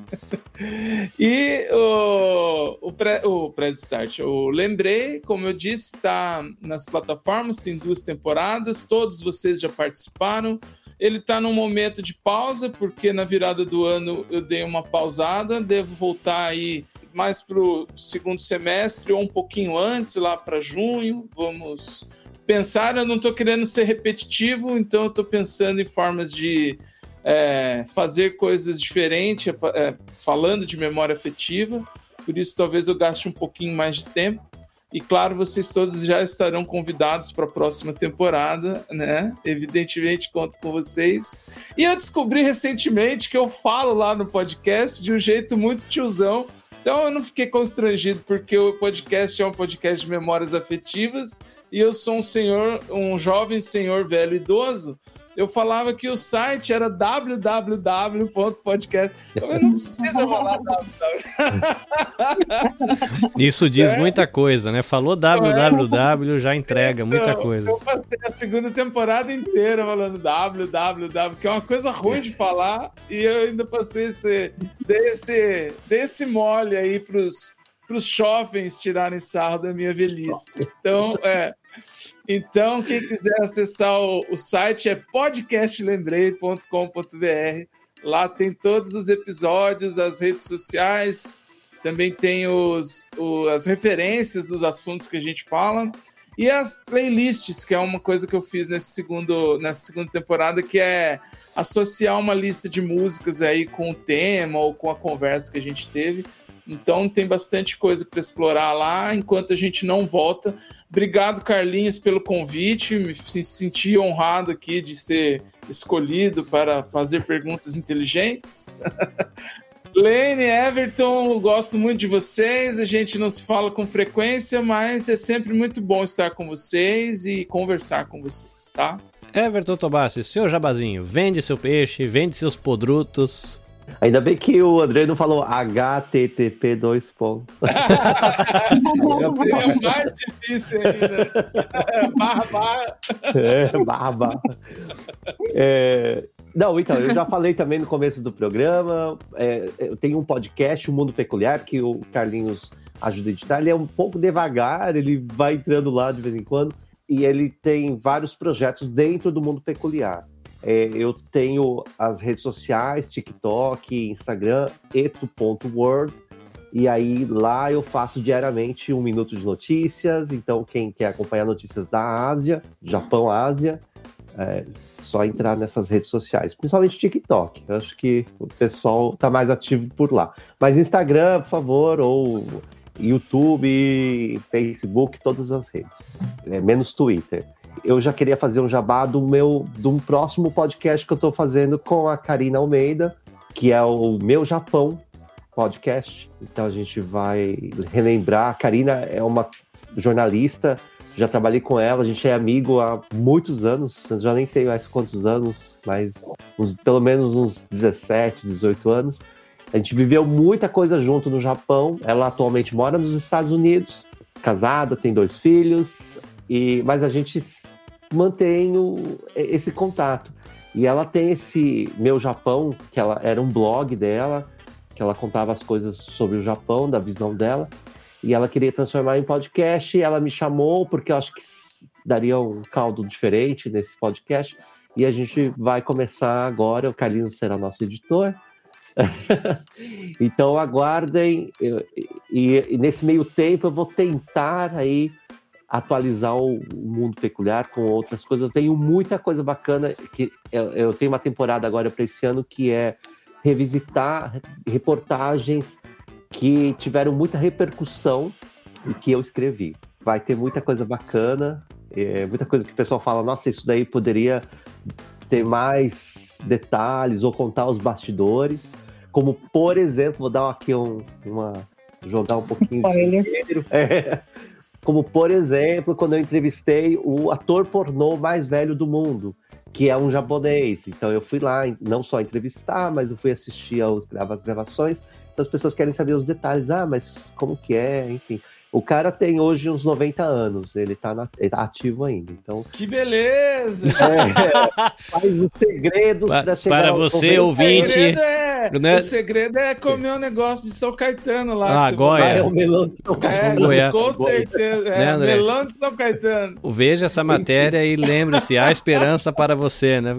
E o, o, pré, o Start, eu lembrei, como eu disse, está nas plataformas, tem duas temporadas, todos vocês já participaram. Ele está num momento de pausa, porque na virada do ano eu dei uma pausada, devo voltar aí mais para o segundo semestre ou um pouquinho antes, lá para junho. Vamos pensar. Eu não estou querendo ser repetitivo, então eu estou pensando em formas de é, fazer coisas diferentes, é, falando de memória afetiva. Por isso, talvez eu gaste um pouquinho mais de tempo. E claro, vocês todos já estarão convidados para a próxima temporada, né? Evidentemente, conto com vocês. E eu descobri recentemente que eu falo lá no podcast de um jeito muito tiozão. Então eu não fiquei constrangido, porque o podcast é um podcast de memórias afetivas e eu sou um senhor, um jovem senhor velho idoso. Eu falava que o site era www.podcast. Eu não precisa falar www. Isso diz é? muita coisa, né? Falou www, já entrega então, muita coisa. Eu passei a segunda temporada inteira falando www, que é uma coisa ruim de falar, e eu ainda passei esse, desse, desse mole aí pros, pros jovens tirarem sarro da minha velhice. Então, é. Então, quem quiser acessar o, o site é podcastlembrei.com.br. Lá tem todos os episódios, as redes sociais, também tem os, o, as referências dos assuntos que a gente fala e as playlists, que é uma coisa que eu fiz nesse segundo, nessa segunda temporada, que é associar uma lista de músicas aí com o tema ou com a conversa que a gente teve. Então tem bastante coisa para explorar lá enquanto a gente não volta. Obrigado, Carlinhos, pelo convite. Me senti honrado aqui de ser escolhido para fazer perguntas inteligentes. [laughs] Lane, Everton, gosto muito de vocês. A gente não se fala com frequência, mas é sempre muito bom estar com vocês e conversar com vocês, tá? Everton Tobassi, seu jabazinho, vende seu peixe, vende seus podrutos, Ainda bem que o André não falou HTTP dois pontos. Seria mais difícil ainda. barra, barra. É, barra, barra. É, não, então, eu já falei também no começo do programa. É, eu tenho um podcast, O Mundo Peculiar, que o Carlinhos ajuda a editar. Ele é um pouco devagar, ele vai entrando lá de vez em quando. E ele tem vários projetos dentro do Mundo Peculiar. É, eu tenho as redes sociais, TikTok, Instagram, eto.world. E aí lá eu faço diariamente um minuto de notícias. Então, quem quer acompanhar notícias da Ásia, Japão, Ásia, é só entrar nessas redes sociais, principalmente TikTok. Eu acho que o pessoal está mais ativo por lá. Mas Instagram, por favor, ou YouTube, Facebook, todas as redes. É, menos Twitter eu já queria fazer um jabá do meu de um próximo podcast que eu estou fazendo com a Karina Almeida, que é o Meu Japão podcast. Então a gente vai relembrar. A Karina é uma jornalista, já trabalhei com ela, a gente é amigo há muitos anos, já nem sei mais quantos anos, mas uns, pelo menos uns 17, 18 anos. A gente viveu muita coisa junto no Japão. Ela atualmente mora nos Estados Unidos, casada, tem dois filhos. E, mas a gente mantém o, esse contato. E ela tem esse Meu Japão, que ela era um blog dela, que ela contava as coisas sobre o Japão, da visão dela. E ela queria transformar em podcast. E ela me chamou, porque eu acho que daria um caldo diferente nesse podcast. E a gente vai começar agora. O Carlinhos será nosso editor. [laughs] então aguardem. E, e, nesse meio tempo eu vou tentar aí atualizar o, mundo peculiar com outras coisas. Eu tenho muita coisa bacana que eu, eu tenho uma temporada agora para esse ano que é revisitar reportagens que tiveram muita repercussão e que eu escrevi. Vai ter muita coisa bacana, é, muita coisa que o pessoal fala, nossa, isso daí poderia ter mais detalhes ou contar os bastidores. Como, por exemplo, vou dar aqui um, uma. jogar um pouquinho de dinheiro. [laughs] É, como, por exemplo, quando eu entrevistei o ator pornô mais velho do mundo, que é um japonês. Então eu fui lá, não só entrevistar, mas eu fui assistir aos, às gravações. Então as pessoas querem saber os detalhes. Ah, mas como que é? Enfim. O cara tem hoje uns 90 anos, ele tá, na, ele tá ativo ainda. Então, que beleza! É, faz os segredos para chegar Para você, ouvinte. O segredo, é, né? o segredo é comer um negócio de São Caetano lá. Ah, Goiás. É o melão de São Caetano. É, com certeza. É, né, melão de São Caetano. Veja essa matéria e lembre-se, há esperança para você, né?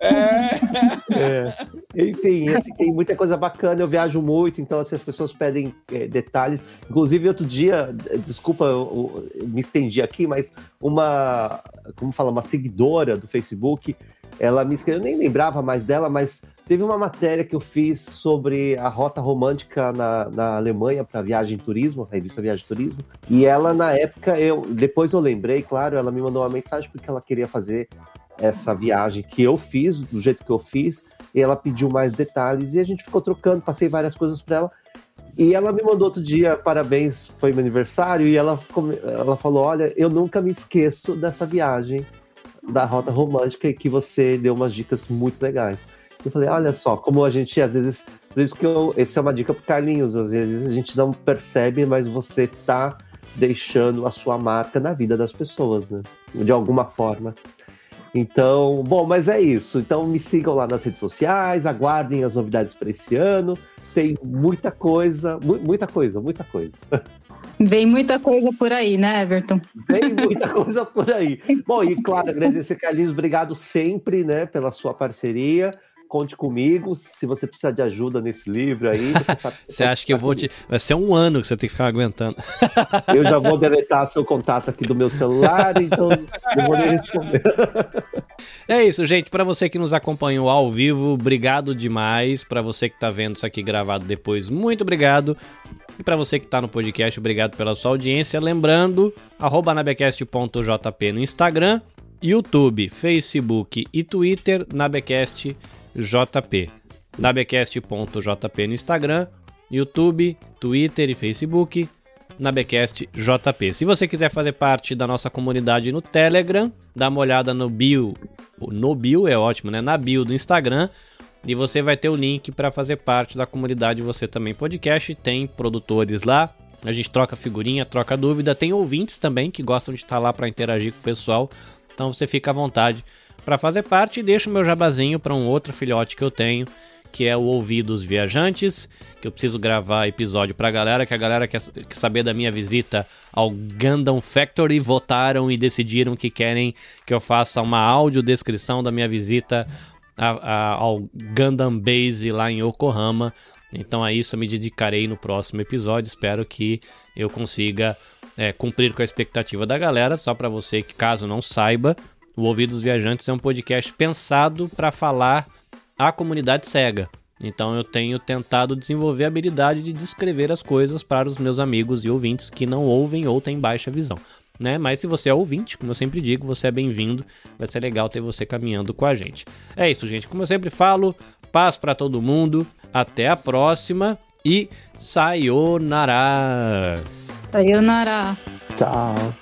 É. [laughs] Enfim, tem muita coisa bacana. Eu viajo muito, então assim, as pessoas pedem é, detalhes. Inclusive, outro dia, desculpa, eu, eu me estendi aqui, mas uma, como fala, uma seguidora do Facebook, ela me escreveu, eu nem lembrava mais dela, mas teve uma matéria que eu fiz sobre a rota romântica na, na Alemanha para Viagem Turismo, a revista Viagem Turismo, e ela na época, eu depois eu lembrei, claro, ela me mandou uma mensagem porque ela queria fazer essa viagem que eu fiz, do jeito que eu fiz, e ela pediu mais detalhes e a gente ficou trocando, passei várias coisas para ela. E ela me mandou outro dia, parabéns, foi meu aniversário, e ela, ela falou: Olha, eu nunca me esqueço dessa viagem. da rota romântica que você deu umas dicas muito legais. Eu falei, olha só, como a gente às vezes. Por isso que eu, essa é uma dica pro Carlinhos, às vezes a gente não percebe, mas você tá deixando a sua marca na vida das pessoas, né? De alguma forma. Então, bom, mas é isso. Então me sigam lá nas redes sociais, aguardem as novidades para esse ano. Tem muita coisa, mu muita coisa, muita coisa. [laughs] Vem muita coisa por aí, né, Everton? Vem muita [laughs] coisa por aí. Bom, e claro, agradecer, Carlinhos, obrigado sempre, né, pela sua parceria conte comigo. Se você precisar de ajuda nesse livro aí, você sabe. [laughs] você acha que eu vou te. Vai ser um ano que você tem que ficar aguentando. eu já vou deletar seu contato aqui do meu celular, então eu vou nem responder. É isso, gente. Para você que nos acompanhou ao vivo, obrigado demais. Para você que tá vendo isso aqui gravado depois, muito obrigado. E para você que está no podcast, obrigado pela sua audiência. Lembrando, nabecast.jp no Instagram, YouTube, Facebook e Twitter, nabecast.jp JP. Nabecast.jp no Instagram, YouTube, Twitter e Facebook. Nabecast JP. Se você quiser fazer parte da nossa comunidade no Telegram, dá uma olhada no bio. No bio é ótimo, né? Na bio do Instagram. E você vai ter o link para fazer parte da comunidade Você Também Podcast. Tem produtores lá. A gente troca figurinha, troca dúvida. Tem ouvintes também que gostam de estar lá para interagir com o pessoal. Então você fica à vontade para fazer parte, deixo meu jabazinho para um outro filhote que eu tenho, que é o Ouvidos Viajantes, que eu preciso gravar episódio para a galera, que a galera quer, saber da minha visita ao Gundam Factory, votaram e decidiram que querem que eu faça uma audiodescrição da minha visita a, a, ao Gundam Base lá em Yokohama. Então a isso eu me dedicarei no próximo episódio. Espero que eu consiga é, cumprir com a expectativa da galera. Só para você que caso não saiba, o Ouvidos Viajantes é um podcast pensado para falar à comunidade cega. Então eu tenho tentado desenvolver a habilidade de descrever as coisas para os meus amigos e ouvintes que não ouvem ou têm baixa visão. Né? Mas se você é ouvinte, como eu sempre digo, você é bem-vindo. Vai ser legal ter você caminhando com a gente. É isso, gente. Como eu sempre falo, paz para todo mundo. Até a próxima e sayonara. Sayonara. Tchau.